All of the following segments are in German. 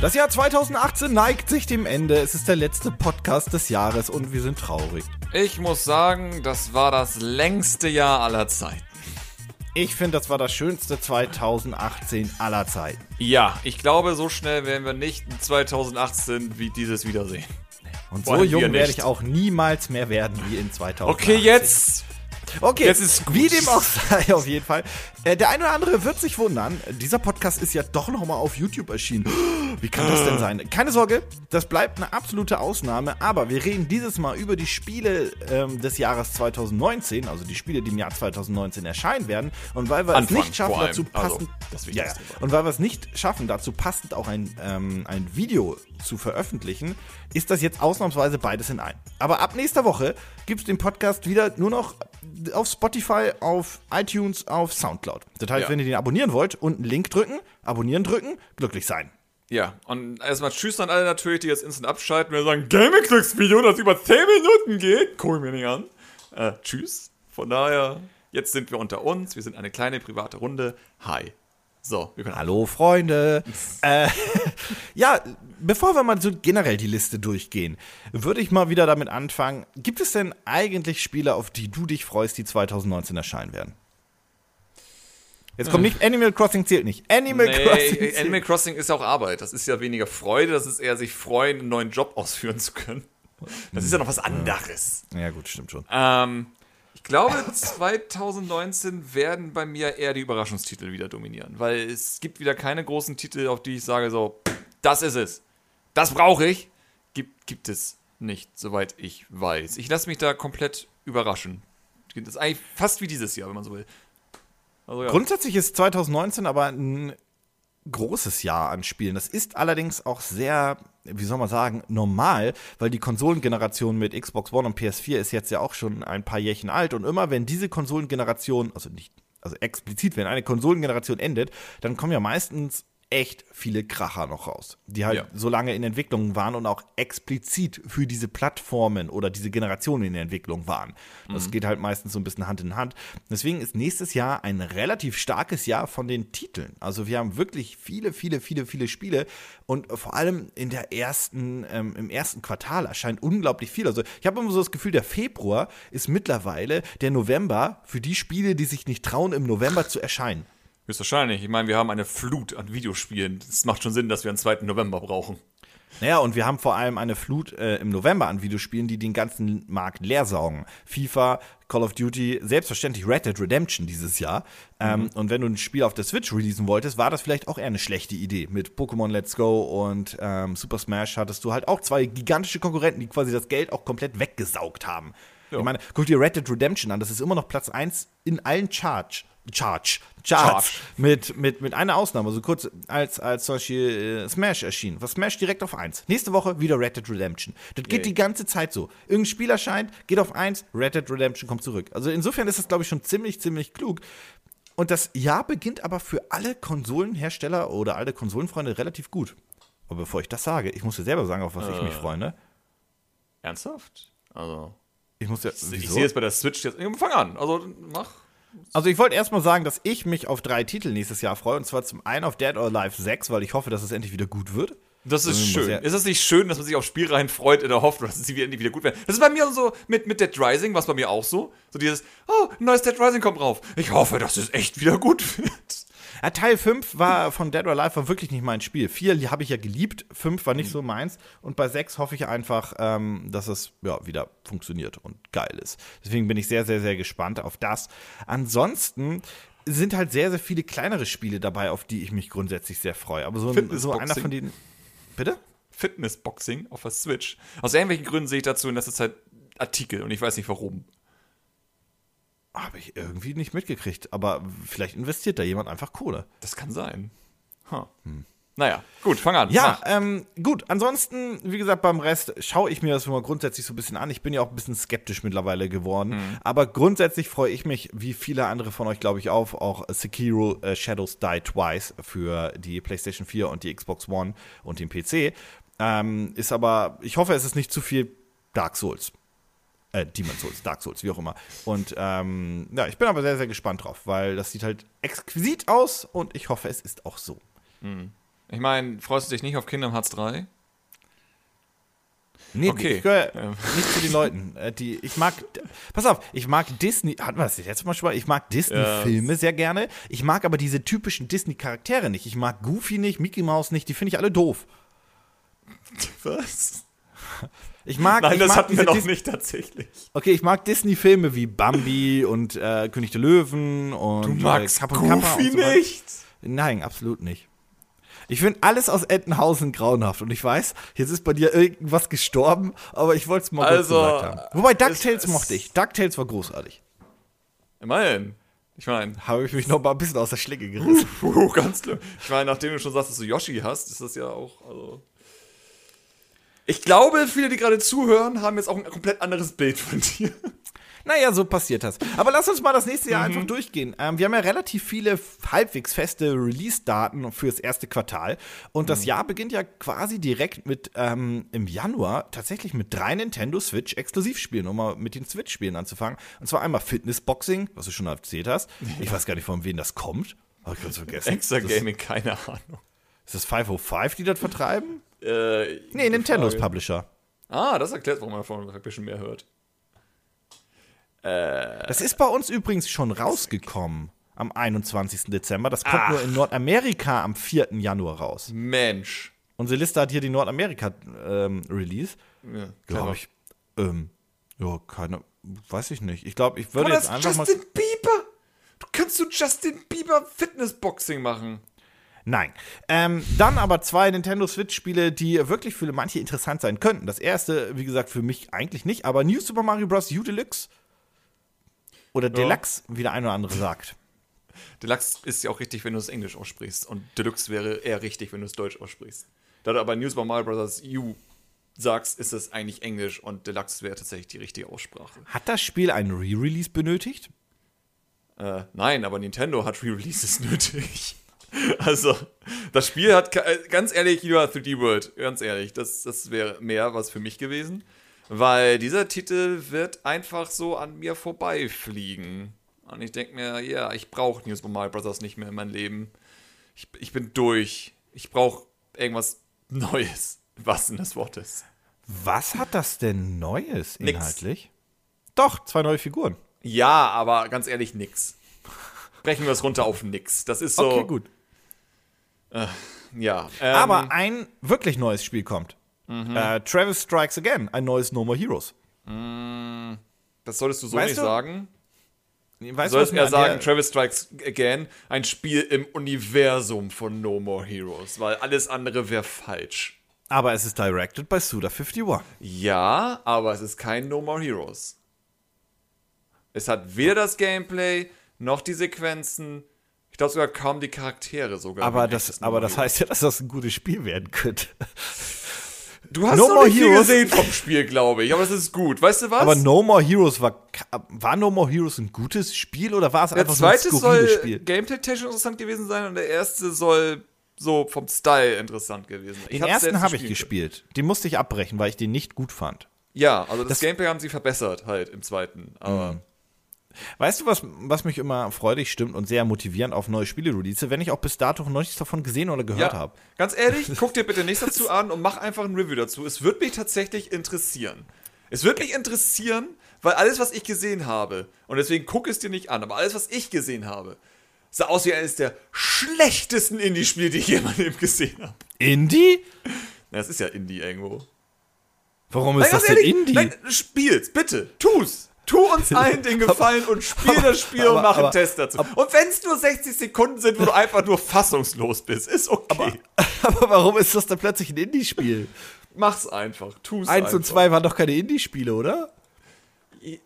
Das Jahr 2018 neigt sich dem Ende. Es ist der letzte Podcast des Jahres und wir sind traurig. Ich muss sagen, das war das längste Jahr aller Zeiten. Ich finde, das war das schönste 2018 aller Zeiten. Ja, ich glaube, so schnell werden wir nicht 2018 wie dieses wiedersehen. Und so jung werde ich auch niemals mehr werden wie in 2018. Okay, jetzt Okay, jetzt ist gut. wie dem auch sei, auf jeden Fall. Äh, der eine oder andere wird sich wundern, dieser Podcast ist ja doch noch mal auf YouTube erschienen. Wie kann das denn sein? Keine Sorge, das bleibt eine absolute Ausnahme, aber wir reden dieses Mal über die Spiele ähm, des Jahres 2019, also die Spiele, die im Jahr 2019 erscheinen werden. Und weil wir Anfang, es nicht schaffen, dazu passend, also, ja, ja. und weil wir es nicht schaffen, dazu passend auch ein, ähm, ein Video zu veröffentlichen, ist das jetzt ausnahmsweise beides in einem. Aber ab nächster Woche gibt es den Podcast wieder nur noch auf Spotify, auf iTunes, auf Soundcloud. Das heißt, ja. wenn ihr den abonnieren wollt, unten Link drücken, abonnieren drücken, glücklich sein. Ja, und erstmal Tschüss an alle natürlich, die jetzt instant abschalten, wir sagen, Gaming-Glücksvideo, das über 10 Minuten geht. Guck mir nicht an. Äh, tschüss. Von daher, jetzt sind wir unter uns. Wir sind eine kleine private Runde. Hi. So, wir können. Hallo Freunde. äh, ja, bevor wir mal so generell die Liste durchgehen, würde ich mal wieder damit anfangen. Gibt es denn eigentlich Spiele, auf die du dich freust, die 2019 erscheinen werden? Jetzt kommt nicht, Animal Crossing zählt nicht. Animal nee, Crossing. Zählt. Animal Crossing ist auch Arbeit. Das ist ja weniger Freude, das ist eher sich freuen, einen neuen Job ausführen zu können. Das ist ja noch was anderes. Ja, gut, stimmt schon. Ähm, ich glaube, 2019 werden bei mir eher die Überraschungstitel wieder dominieren, weil es gibt wieder keine großen Titel, auf die ich sage, so, das ist es. Das brauche ich. Gibt, gibt es nicht, soweit ich weiß. Ich lasse mich da komplett überraschen. Das ist eigentlich fast wie dieses Jahr, wenn man so will. Also, ja. Grundsätzlich ist 2019 aber ein großes Jahr an Spielen. Das ist allerdings auch sehr, wie soll man sagen, normal, weil die Konsolengeneration mit Xbox One und PS4 ist jetzt ja auch schon ein paar Jährchen alt und immer wenn diese Konsolengeneration, also nicht, also explizit, wenn eine Konsolengeneration endet, dann kommen ja meistens echt viele Kracher noch raus, die halt ja. so lange in Entwicklung waren und auch explizit für diese Plattformen oder diese Generationen in der Entwicklung waren. Das mhm. geht halt meistens so ein bisschen Hand in Hand. Deswegen ist nächstes Jahr ein relativ starkes Jahr von den Titeln. Also wir haben wirklich viele, viele, viele, viele Spiele und vor allem in der ersten, ähm, im ersten Quartal erscheint unglaublich viel. Also ich habe immer so das Gefühl, der Februar ist mittlerweile der November für die Spiele, die sich nicht trauen, im November zu erscheinen. Höchstwahrscheinlich. Ich meine, wir haben eine Flut an Videospielen. Es macht schon Sinn, dass wir einen 2. November brauchen. Naja, und wir haben vor allem eine Flut äh, im November an Videospielen, die den ganzen Markt leer saugen. FIFA, Call of Duty, selbstverständlich Red Dead Redemption dieses Jahr. Ähm, mhm. Und wenn du ein Spiel auf der Switch releasen wolltest, war das vielleicht auch eher eine schlechte Idee. Mit Pokémon Let's Go und ähm, Super Smash hattest du halt auch zwei gigantische Konkurrenten, die quasi das Geld auch komplett weggesaugt haben. Jo. Ich meine, guck dir Red Dead Redemption an, das ist immer noch Platz 1 in allen Charts. Charge. Charts. Charge. Mit, mit, mit einer Ausnahme. So kurz als, als zum Beispiel äh, Smash erschien. War Smash direkt auf 1. Nächste Woche wieder Red Dead Redemption. Das geht Yay. die ganze Zeit so. Irgendein Spiel erscheint, geht auf 1, Red Dead Redemption kommt zurück. Also insofern ist das, glaube ich, schon ziemlich, ziemlich klug. Und das Jahr beginnt aber für alle Konsolenhersteller oder alle Konsolenfreunde relativ gut. Aber bevor ich das sage, ich muss dir selber sagen, auf was äh, ich mich äh. freue, ne? Ernsthaft? Also. Ich muss ja. Ich, ich sehe es bei der Switch jetzt. Fang an. Also mach. Also ich wollte erstmal sagen, dass ich mich auf drei Titel nächstes Jahr freue. Und zwar zum einen auf Dead or Alive 6, weil ich hoffe, dass es endlich wieder gut wird. Das ist schön. Ist es nicht schön, dass man sich auf Spielreihen freut in der Hoffnung, dass sie endlich wieder gut werden? Das ist bei mir so mit, mit Dead Rising, was bei mir auch so. So dieses, oh, ein neues Dead Rising kommt rauf. Ich hoffe, dass es echt wieder gut wird. Ja, Teil 5 war von Dead or Alive war wirklich nicht mein Spiel. 4 habe ich ja geliebt, 5 war nicht so meins. Und bei 6 hoffe ich einfach, ähm, dass es ja, wieder funktioniert und geil ist. Deswegen bin ich sehr, sehr, sehr gespannt auf das. Ansonsten sind halt sehr, sehr viele kleinere Spiele dabei, auf die ich mich grundsätzlich sehr freue. Aber so, so einer von denen. Bitte? Fitnessboxing auf der Switch. Aus irgendwelchen Gründen sehe ich dazu in letzter Zeit Artikel und ich weiß nicht warum. Habe ich irgendwie nicht mitgekriegt. Aber vielleicht investiert da jemand einfach Kohle. Das kann sein. Huh. Hm. Naja, gut, fang an. Ja, ähm, gut. Ansonsten, wie gesagt, beim Rest schaue ich mir das mal grundsätzlich so ein bisschen an. Ich bin ja auch ein bisschen skeptisch mittlerweile geworden. Mhm. Aber grundsätzlich freue ich mich, wie viele andere von euch, glaube ich, auf, auch Sekiro äh, Shadows Die Twice für die PlayStation 4 und die Xbox One und den PC. Ähm, ist aber, ich hoffe, es ist nicht zu viel Dark Souls. Äh, Demon's Souls, Dark Souls, wie auch immer. Und ähm, ja, ich bin aber sehr, sehr gespannt drauf, weil das sieht halt exquisit aus und ich hoffe, es ist auch so. Mhm. Ich meine, freust du dich nicht auf Kingdom Hearts 3? Nee, Okay. ich gehöre Ja. nicht zu den Leuten. äh, Die, ich mag, pass auf, ich mag Disney, hatten wir das jetzt mal schon mal? Ich mag Disney-Filme sehr gerne. Ich mag aber diese typischen Disney-Charaktere nicht. Ich mag Goofy nicht, Mickey Mouse nicht, die finde ich alle doof. Was? Ich mag, Nein, ich das mag hatten wir noch Dis- nicht tatsächlich. Okay, ich mag Disney-Filme wie Bambi und äh, König der Löwen und äh, Kapp und Kappa und so weiter. nicht? Nein, absolut nicht. Ich finde alles aus Entenhausen grauenhaft und ich weiß, jetzt ist bei dir irgendwas gestorben, aber ich wollte es mal kurz Also, gesagt haben. Wobei DuckTales es- mochte ich. DuckTales war großartig. Immerhin. Ich meine, Habe ich mich noch mal ein bisschen aus der Schlinge gerissen. puh, ganz schlimm. Ich meine, nachdem du schon sagst, dass du Yoshi hast, ist das ja auch, also. Ich glaube, viele, die gerade zuhören, haben jetzt auch ein komplett anderes Bild von dir. Naja, so passiert das. Aber lass uns mal das nächste Mhm. Jahr einfach durchgehen. Ähm, wir haben ja relativ viele halbwegs feste Release-Daten fürs erste Quartal. Und Mhm. das Jahr beginnt ja quasi direkt mit ähm, im Januar tatsächlich mit drei Nintendo Switch Exklusivspielen, um mal mit den Switch-Spielen anzufangen. Und zwar einmal Fitness Boxing, was du schon erzählt hast. Ich weiß gar nicht, von wem das kommt. Hab ich ganz vergessen. Extra das, Gaming, keine Ahnung. ist das 505, die das vertreiben? Äh, Nee, Nintendos Frage. Publisher. Ah, das erklärt, warum man davon ein bisschen mehr hört. Das ist bei uns übrigens schon rausgekommen am 21. Dezember. Das kommt nur in Nordamerika am 4. Januar raus. Mensch. Unsere Liste hat hier die Nordamerika-Release. Ja, Glaube ich. Ähm, ja, keine, weiß ich nicht. Ich glaube, ich würde jetzt einfach mal. Justin Bieber? Du kannst du Justin Bieber Fitnessboxing machen. Nein. Ähm, dann aber zwei Nintendo Switch-Spiele, die wirklich für manche interessant sein könnten. Das erste, wie gesagt, für mich eigentlich nicht, aber New Super Mario Bros. U Deluxe. Oder Deluxe, wie der eine oder andere sagt. Deluxe ist ja auch richtig, wenn du es Englisch aussprichst. Und Deluxe wäre eher richtig, wenn du es Deutsch aussprichst. Da du aber News by Mario Bros. U sagst, ist es eigentlich Englisch und Deluxe wäre tatsächlich die richtige Aussprache. Hat das Spiel einen Re-Release benötigt? Äh, nein, aber Nintendo hat Re-Releases nötig. Also, das Spiel hat, äh, ganz ehrlich, are 3D World, ganz ehrlich, das, das wäre mehr was für mich gewesen. Weil dieser Titel wird einfach so an mir vorbeifliegen. Und ich denke mir, ja, ich brauche News by Mario Bros. nicht mehr in meinem Leben. Ich, ich bin durch. Ich brauche irgendwas Neues, was in des Wortes. Was hat das denn Neues Nix. inhaltlich? Doch, zwei neue Figuren. Ja, aber ganz ehrlich, nix. Brechen wir es runter auf nix. Das ist so. Okay, gut. Ja. ähm, Aber ein wirklich neues Spiel kommt. Äh, Travis Strikes Again, ein neues No More Heroes. Das solltest du so Weißt nicht du, sagen. Weißt Du solltest mir eher sagen, Travis Strikes Again, ein Spiel im Universum von No More Heroes, weil alles andere wäre falsch. Aber es ist directed by Suda51. Ja, aber es ist kein No More Heroes. Es hat weder das Gameplay, noch die Sequenzen, ich glaube sogar kaum die Charaktere sogar. Aber das, aber das heißt ja, dass das ein gutes Spiel werden könnte. Du hast No noch More nicht viel Heroes- gesehen vom Spiel, glaube ich, aber das ist gut. Weißt du was? Aber No More Heroes war. War No More Heroes ein gutes Spiel oder war es Der einfach so ein zweite skurriles soll Spiel? gameplay-technisch interessant gewesen sein und der erste soll so vom Style interessant gewesen sein. Den ersten habe ich gespielt. Den musste ich abbrechen, weil ich den nicht gut fand. Ja, also das, Das- Gameplay haben sie verbessert halt im zweiten. Aber Weißt du, was, was mich immer freudig stimmt und sehr motivierend auf neue Spiele-Release, wenn ich auch bis dato noch nichts davon gesehen oder gehört ja, habe? ganz ehrlich, guck dir bitte nichts dazu an und mach einfach ein Review dazu. Es wird mich tatsächlich interessieren. Es wird mich interessieren, weil alles, was ich gesehen habe, und deswegen guck es dir nicht an, aber alles, was ich gesehen habe, sah aus wie eines der schlechtesten Indie-Spiele, die ich jemals eben gesehen habe. Indie? Na, das ist ja Indie irgendwo. Warum ist Nein, das denn ehrlich, Indie? Nein, spiel's, bitte, tu's. Tu uns allen den Gefallen und spiel das Spiel aber- und mach einen aber- Test dazu. und wenn es nur 60 Sekunden sind, wo du einfach nur fassungslos bist, ist okay. Aber warum ist das dann plötzlich ein Indie-Spiel? Mach's einfach, tu's Eins einfach. und zwei waren doch keine Indie-Spiele, oder?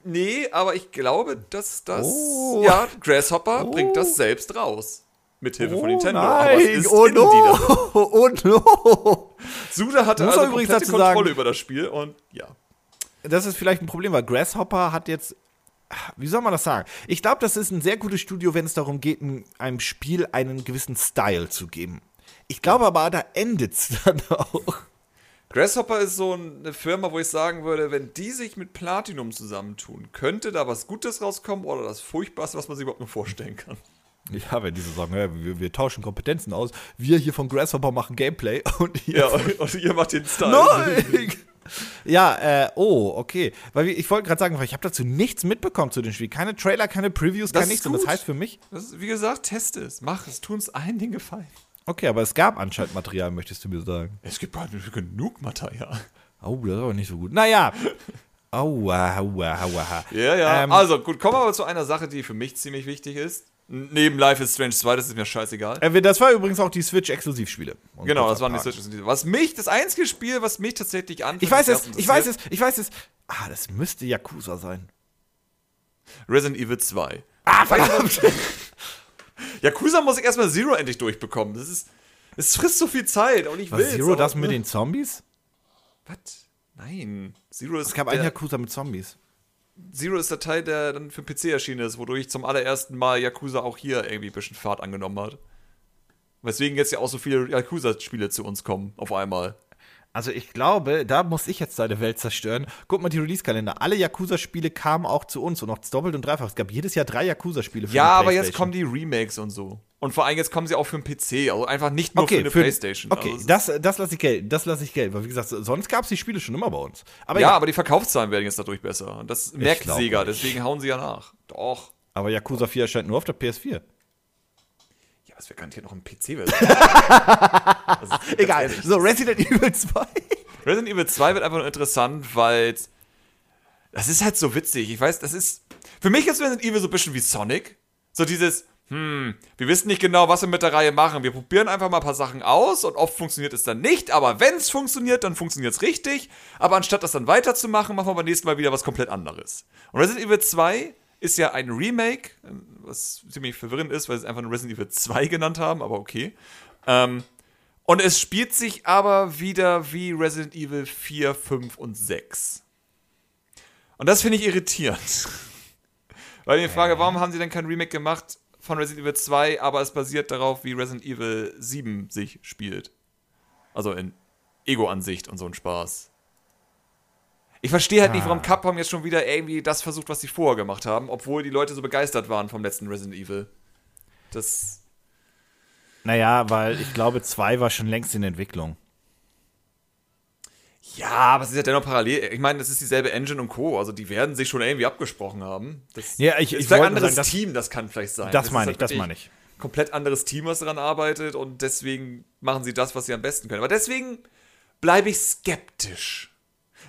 Nee, aber ich glaube, dass das. Oh. Ja, Grasshopper Oh. bringt das selbst raus. Mit Hilfe von Oh Nintendo. aber es nein, ist oh no, oh no. Suda hatte also übrigens Kontrolle über das Spiel und ja. Das ist vielleicht ein Problem, weil Grasshopper hat jetzt, wie soll man das sagen? Ich glaube, das ist ein sehr gutes Studio, wenn es darum geht, einem Spiel einen gewissen Style zu geben. Ich glaube aber, da endet es dann auch. Grasshopper ist so eine Firma, wo ich sagen würde, wenn die sich mit Platinum zusammentun, könnte da was Gutes rauskommen oder das Furchtbarste, was man sich überhaupt nur vorstellen kann. Ja, wenn die so sagen, ja, wir, wir, tauschen Kompetenzen aus. Wir hier von Grasshopper machen Gameplay und ihr, ja, und, und ihr macht den Style. Nein! Ja, äh, oh, okay. Weil ich wollte gerade sagen, ich habe dazu nichts mitbekommen zu dem Spiel. Keine Trailer, keine Previews, das kein nichts. Und das heißt für mich. Das wie gesagt, teste es, mach es, tu uns allen den Gefallen. Okay, aber es gab anscheinend Material, möchtest du mir sagen. Es gibt genug Material. Oh, das ist aber nicht so gut. Naja. Aua, aua, aua. Ja, ja. Ähm, also gut, kommen wir aber zu einer Sache, die für mich ziemlich wichtig ist. Neben Life is Strange 2, das ist mir scheißegal. Äh, das war übrigens auch die Switch-Exklusivspiele. Genau, das waren die Switch-Exklusivspiele. Was mich, das einzige Spiel, was mich tatsächlich an. Ich weiß es, ich weiß es, ich weiß es. Ah, das müsste Yakuza sein. Resident Evil 2. Ah, verdammt! Yakuza muss ich erstmal Zero endlich durchbekommen. Das ist. Es frisst so viel Zeit und ich will. Zero das mit den Zombies? Was? Nein. Zero ist. Es gab einen Yakuza mit Zombies. Zero ist der Teil, der dann für den PC erschienen ist, wodurch zum allerersten Mal Yakuza auch hier irgendwie ein bisschen Fahrt angenommen hat. Weswegen jetzt ja auch so viele Yakuza-Spiele zu uns kommen, auf einmal. Also ich glaube, da muss ich jetzt deine Welt zerstören. Guck mal die Release-Kalender. Alle Yakuza-Spiele kamen auch zu uns und auch doppelt und dreifach. Es gab jedes Jahr drei Yakuza-Spiele für Ja, aber jetzt kommen die Remakes und so. Und vor allem jetzt kommen sie auch für den PC, also einfach nicht nur okay, für eine für, Playstation. Okay, also das, das lasse ich gelten, das lasse ich gelten. Weil wie gesagt, sonst gab es die Spiele schon immer bei uns. Aber ja, ja, aber die Verkaufszahlen werden jetzt dadurch besser. Und das merkt Sega, deswegen hauen sie ja nach. Doch. Aber Yakuza 4 erscheint nur auf der PS4 das wäre garantiert noch ein PC-Version. Egal. So, Resident Evil 2. Resident Evil 2 wird einfach nur interessant, weil das ist halt so witzig. Ich weiß, das ist. Für mich ist Resident Evil so ein bisschen wie Sonic. So dieses, hm, wir wissen nicht genau, was wir mit der Reihe machen. Wir probieren einfach mal ein paar Sachen aus und oft funktioniert es dann nicht. Aber wenn es funktioniert, dann funktioniert es richtig. Aber anstatt das dann weiterzumachen, machen wir beim nächsten Mal wieder was komplett anderes. Und Resident Evil 2 ist ja ein Remake, was ziemlich verwirrend ist, weil sie es einfach nur Resident Evil 2 genannt haben, aber okay. Ähm, und es spielt sich aber wieder wie Resident Evil 4, 5 und 6. Und das finde ich irritierend. Weil ich frage, warum haben sie denn kein Remake gemacht von Resident Evil 2, aber es basiert darauf, wie Resident Evil 7 sich spielt. Also in Ego-Ansicht und so ein Spaß. Ich verstehe halt ah. nicht, warum Capcom jetzt schon wieder irgendwie das versucht, was sie vorher gemacht haben, obwohl die Leute so begeistert waren vom letzten Resident Evil. Das naja, weil ich glaube, 2 war schon längst in Entwicklung. Ja, aber es ist ja dennoch parallel. Ich meine, das ist dieselbe Engine und Co. Also die werden sich schon irgendwie abgesprochen haben. Das ja, ich, ist ich ein anderes sagen, Team, das kann vielleicht sein. Das, das meine ich, halt das meine ich. Komplett anderes Team, was daran arbeitet und deswegen machen sie das, was sie am besten können. Aber deswegen bleibe ich skeptisch.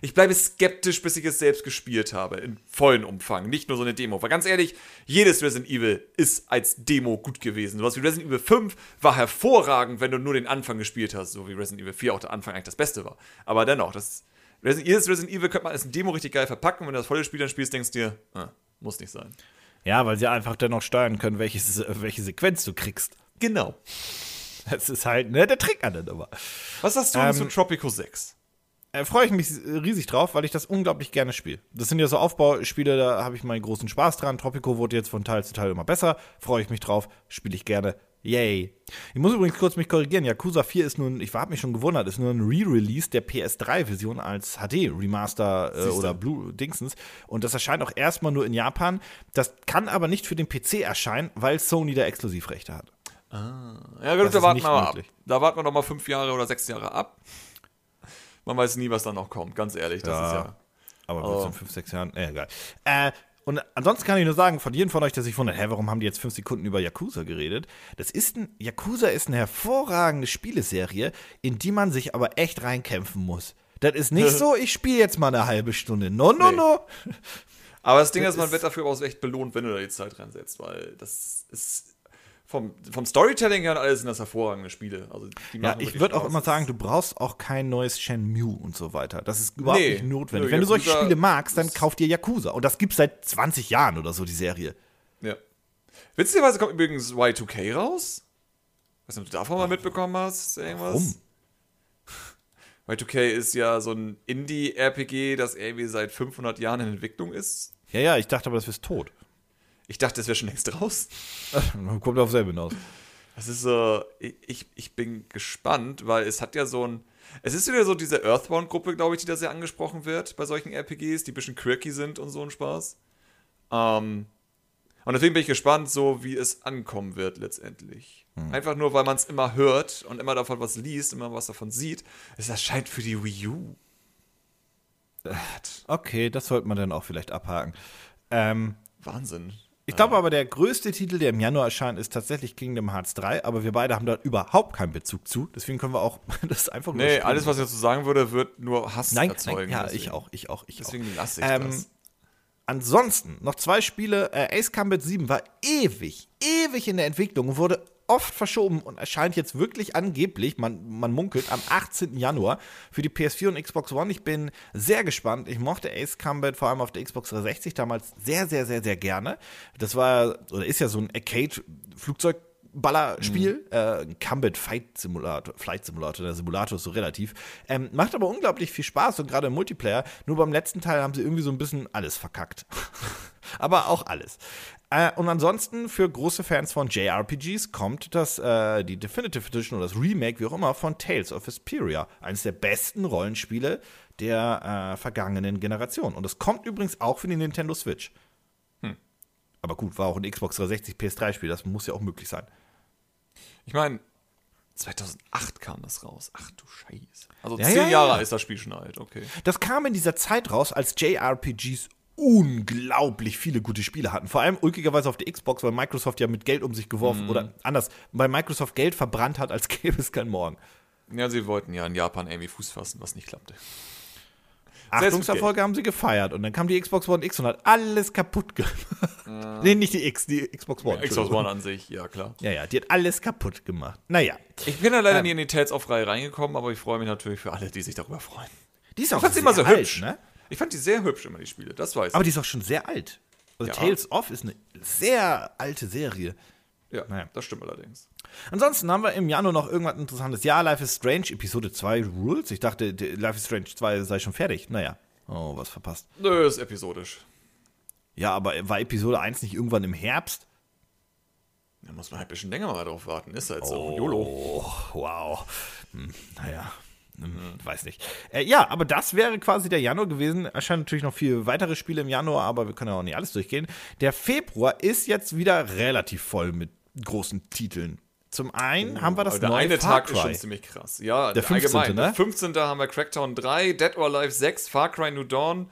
Ich bleibe skeptisch, bis ich es selbst gespielt habe. In vollen Umfang. Nicht nur so eine Demo. Weil ganz ehrlich, jedes Resident Evil ist als Demo gut gewesen. Sowas wie Resident Evil 5 war hervorragend, wenn du nur den Anfang gespielt hast. So wie Resident Evil 4 auch der Anfang eigentlich das Beste war. Aber dennoch, das, jedes Resident Evil könnte man als Demo richtig geil verpacken. Wenn du das volle Spiel dann spielst, denkst du dir, ah, muss nicht sein. Ja, weil sie einfach dennoch steuern können, welche, welche Sequenz du kriegst. Genau. Das ist halt ne, der Trick an der Nummer. Was hast du ähm, zu Tropico 6? Äh, freue ich mich riesig drauf, weil ich das unglaublich gerne spiele. Das sind ja so Aufbauspiele, da habe ich meinen großen Spaß dran. Tropico wurde jetzt von Teil zu Teil immer besser. Freue ich mich drauf, spiele ich gerne. Yay. Ich muss übrigens kurz mich korrigieren. Yakuza 4 ist nun, ich habe mich schon gewundert, ist nur ein Re-Release der PS3-Version als HD-Remaster äh, oder Blue Dingsens. Und das erscheint auch erstmal nur in Japan. Das kann aber nicht für den PC erscheinen, weil Sony da Exklusivrechte hat. Ah. Ja, gut, da warten wir ab. Da warten wir noch mal fünf Jahre oder sechs Jahre ab man weiß nie, was da noch kommt, ganz ehrlich. Das ja, ist ja. Aber also. in fünf, sechs Jahren, äh, egal. Äh, und ansonsten kann ich nur sagen, von jedem von euch, der sich wundert, hä, warum haben die jetzt fünf Sekunden über Yakuza geredet? Das ist ein, Yakuza ist eine hervorragende Spieleserie, in die man sich aber echt reinkämpfen muss. Das ist nicht so, ich spiele jetzt mal eine halbe Stunde. No, no, nee. no. Aber das Ding das ist, man wird dafür auch echt belohnt, wenn du da die Zeit reinsetzt, weil das ist vom, vom Storytelling her und alles sind das hervorragende Spiele. Also ja, ich würde auch immer sagen, du brauchst auch kein neues Shenmue und so weiter. Das ist überhaupt nee, nicht notwendig. Wenn Yakuza du solche Spiele magst, dann kauf dir Yakuza. Und das gibt's seit 20 Jahren oder so, die Serie. Ja. Witzigerweise kommt übrigens Y2K raus. Weiß nicht, ob du davon mal mitbekommen hast, irgendwas. Warum? Y2K ist ja so ein Indie-RPG, das irgendwie seit 500 Jahren in Entwicklung ist. Ja, ja, ich dachte aber, das ist tot. Ich dachte, es wäre schon längst raus. Kommt auf selbe hinaus. Das ist so, ich, ich bin gespannt, weil es hat ja so ein. Es ist wieder so diese Earthbound-Gruppe, glaube ich, die da sehr angesprochen wird bei solchen RPGs, die ein bisschen quirky sind und so ein Spaß. Ähm, Und deswegen bin ich gespannt, so wie es ankommen wird letztendlich. Hm. Einfach nur, weil man es immer hört und immer davon was liest, immer was davon sieht. Es erscheint für die Wii U. Okay, das sollte man dann auch vielleicht abhaken. Ähm, Wahnsinn. Ich glaube aber, der größte Titel, der im Januar erscheint, ist tatsächlich Kingdom Hearts 3, aber wir beide haben da überhaupt keinen Bezug zu. Deswegen können wir auch das einfach nur Nee, spielen. alles, was ich dazu sagen würde, wird nur Hass Nein, erzeugen. nein ja, deswegen. ich auch, ich auch, ich Deswegen auch. lasse ich Ähm, das. Ansonsten noch zwei Spiele. Äh, Ace Combat 7 war ewig, ewig in der Entwicklung und wurde oft verschoben und erscheint jetzt wirklich angeblich, man, man munkelt, am 18. Januar für die PS4 und Xbox One. Ich bin sehr gespannt. Ich mochte Ace Combat vor allem auf der Xbox 360 damals sehr, sehr, sehr, sehr gerne. Das war oder ist ja so ein Arcade-Flugzeug. Ballerspiel, äh, ein Combat Fight Simulator, Flight Simulator, der Simulator ist so relativ. Ähm, macht aber unglaublich viel Spaß und gerade im Multiplayer. Nur beim letzten Teil haben sie irgendwie so ein bisschen alles verkackt. aber auch alles. Äh, und ansonsten für große Fans von JRPGs kommt das, äh, die Definitive Edition oder das Remake, wie auch immer, von Tales of Vesperia. Eines der besten Rollenspiele der äh, vergangenen Generation. Und das kommt übrigens auch für die Nintendo Switch. Aber gut, war auch ein Xbox 360 PS3-Spiel, das muss ja auch möglich sein. Ich meine, 2008 kam das raus. Ach du Scheiße. Also Ja, zehn ja, Jahre ja. ist das Spiel schon alt, okay. Das kam in dieser Zeit raus, als JRPGs unglaublich viele gute Spiele hatten. Vor allem ulkigerweise auf der Xbox, weil Microsoft ja mit Geld um sich geworfen oder anders, weil Microsoft Geld verbrannt hat, als gäbe es kein Morgen. Ja, sie wollten ja in Japan irgendwie Fuß fassen, was nicht klappte. Achtungserfolge haben sie gefeiert und dann kam die Xbox One X und hat alles kaputt gemacht. nee, nicht die X, die Xbox One. Xbox Entschuldigung. One an sich, ja klar. Ja, ja, die hat alles kaputt gemacht. Naja, Ich bin ja leider Ähm. nie in die Tales of Reihe reingekommen, aber ich freue mich natürlich für alle, die sich darüber freuen. die ist auch Ich fand sie immer so alt, hübsch. ne? Ich fand die sehr hübsch immer, die Spiele, das weiß ich. Aber die ist auch schon sehr alt. Also Ja. Tales of ist eine sehr alte Serie. ja, naja. das stimmt allerdings. Ansonsten haben wir im Januar noch irgendwas Interessantes. Ja, Life is Strange, Episode 2 Rules. Ich dachte, Life is Strange 2 sei schon fertig. Naja. Oh, was verpasst. Nö, ist episodisch. Ja, aber war Episode 1 nicht irgendwann im Herbst? Da muss man halt ein bisschen länger mal drauf warten. Ist halt so. YOLO. Oh, wow. Hm, naja. Hm, Weiß nicht. Äh, ja, aber das wäre quasi der Januar gewesen. Erscheinen natürlich noch viele weitere Spiele im Januar, aber wir können ja auch nicht alles durchgehen. Der Februar ist jetzt wieder relativ voll mit großen Titeln. Zum einen haben wir das der neue eine Far Tag ist schon Cry. ziemlich krass. Ja, Der 15., allgemein. ne? Der 15. haben wir Crackdown 3, Dead or Alive 6, Far Cry New Dawn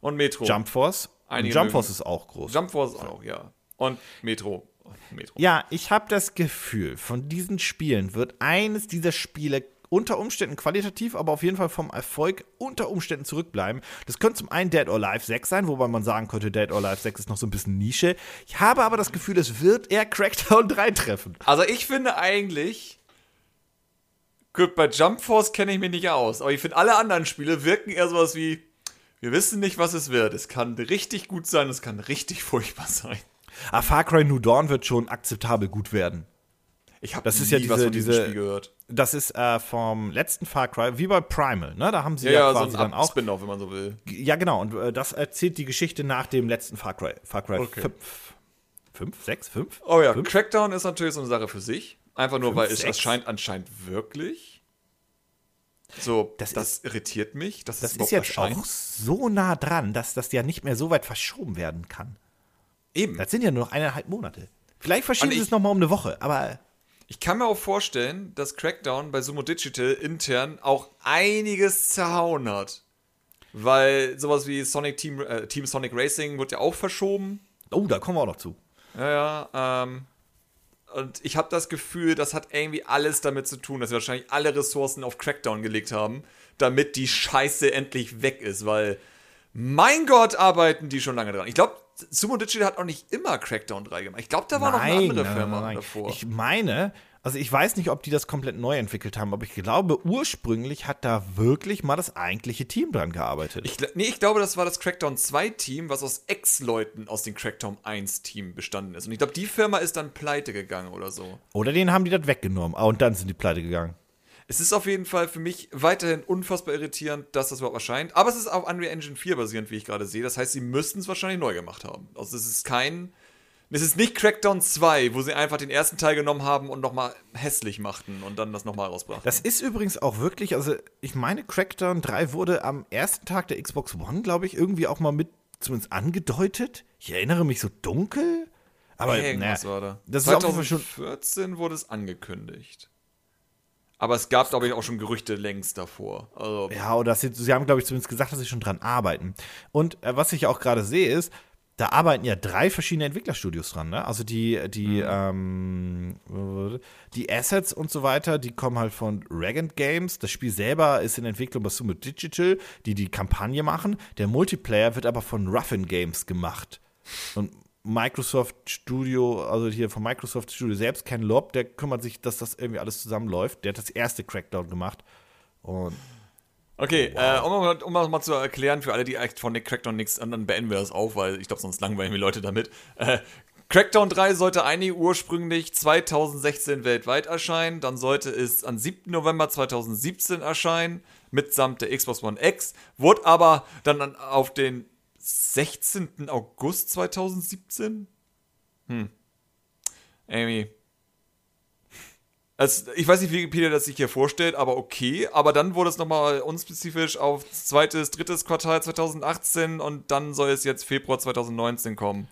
und Metro. Jump Force. Einige Jump Force ist auch groß. Jump Force auch, ja. Und Metro. Metro. Ja, ich habe das Gefühl, von diesen Spielen wird eines dieser Spiele unter Umständen qualitativ, aber auf jeden Fall vom Erfolg unter Umständen zurückbleiben. Das könnte zum einen Dead or Alive 6 sein, wobei man sagen könnte, Dead or Alive 6 ist noch so ein bisschen Nische. Ich habe aber das Gefühl, es wird eher Crackdown 3 treffen. Also ich finde eigentlich, gut, bei Jump Force kenne ich mich nicht aus, aber ich finde alle anderen Spiele wirken eher sowas wie, wir wissen nicht, was es wird. Es kann richtig gut sein, es kann richtig furchtbar sein. Ah, Far Cry New Dawn wird schon akzeptabel gut werden. Ich habe Das ist ja was diese- von diesem diese- Spiel gehört. Das ist äh, vom letzten Far Cry, wie bei Primal, ne? Da haben sie Ja, ja, ja, so quasi ein dann auch Spin-off, wenn man so will. Ja, genau. Und äh, das erzählt die Geschichte nach dem letzten Far Cry. Far Cry Okay. 5. 5? 6? 5? Oh ja, Fünf? Crackdown ist natürlich so eine Sache für sich. Einfach nur, Fünf, weil es erscheint anscheinend wirklich. So, das, Das irritiert mich, dass Das es ist jetzt erscheint. auch so nah dran, dass das ja nicht mehr so weit verschoben werden kann. Eben. Das sind ja nur noch eineinhalb Monate. Vielleicht verschieben sie es nochmal um eine Woche, aber Ich kann mir auch vorstellen, dass Crackdown bei Sumo Digital intern auch einiges zerhauen hat. Weil sowas wie Sonic Team, äh, Team Sonic Racing wird ja auch verschoben. oh, da kommen wir auch noch zu. Ja, ja. Ähm, und ich habe das Gefühl, das hat irgendwie alles damit zu tun, dass sie wahrscheinlich alle Ressourcen auf Crackdown gelegt haben, damit die Scheiße endlich weg ist, weil mein Gott, arbeiten die schon lange dran. Ich glaube, Sumo Digital hat auch nicht immer Crackdown 3 gemacht. Ich glaube, da war noch eine andere Firma davor. Ich meine, also ich weiß nicht, ob die das komplett neu entwickelt haben, aber ich glaube, ursprünglich hat da wirklich mal das eigentliche Team dran gearbeitet. Ich, nee, ich glaube, das war das Crackdown 2-Team, was aus Ex-Leuten aus dem Crackdown 1-Team bestanden ist. Und ich glaube, die Firma ist dann pleite gegangen oder so. Oder denen haben die das weggenommen. Ah, und dann sind die pleite gegangen. Es ist auf jeden Fall für mich weiterhin unfassbar irritierend, dass das überhaupt erscheint. Aber es ist auf Unreal Engine 4 basierend, wie ich gerade sehe. Das heißt, sie müssten es wahrscheinlich neu gemacht haben. Also es ist kein. Es ist nicht Crackdown 2, wo sie einfach den ersten Teil genommen haben und nochmal hässlich machten und dann das nochmal rausbrachten. Das ist übrigens auch wirklich, also ich meine, Crackdown 3 wurde am ersten Tag der Xbox One, glaube ich, irgendwie auch mal mit zumindest angedeutet. Ich erinnere mich so dunkel. Aber Irgendwas naja, war da. das ist auf jeden Fall schon 2014 wurde es angekündigt. Aber es gab, glaube ich, auch schon Gerüchte längst davor. Also, Ja, oder sie, sie haben, glaube ich, zumindest gesagt, dass sie schon dran arbeiten. Und äh, was ich auch gerade sehe, ist, da arbeiten ja drei verschiedene Entwicklerstudios dran, ne? Also die, die, ähm, die Assets und so weiter, die kommen halt von Regent Games. Das Spiel selber ist in Entwicklung bei Sumo Digital, die die Kampagne machen. Der Multiplayer wird aber von Ruffin Games gemacht. Und Microsoft Studio, also hier von Microsoft Studio selbst, Ken Lob, der kümmert sich, dass das irgendwie alles zusammenläuft. Der hat das erste Crackdown gemacht. Und Okay, äh, um, um das mal zu erklären, für alle, die von Crackdown nichts an, dann beenden wir das auch, weil ich glaube, sonst langweilen wir Leute damit. Äh, Crackdown 3 sollte eigentlich ursprünglich 2016 weltweit erscheinen, dann sollte es am 7. November 2017 erscheinen, mitsamt der Xbox One X, wurde aber dann an- auf den 16. August 2017? Hm. Amy. Also, ich weiß nicht, wie Wikipedia das sich hier vorstellt, aber okay. Aber dann wurde es nochmal unspezifisch auf zweites, drittes Quartal 2018 und dann soll es jetzt Februar 2019 kommen.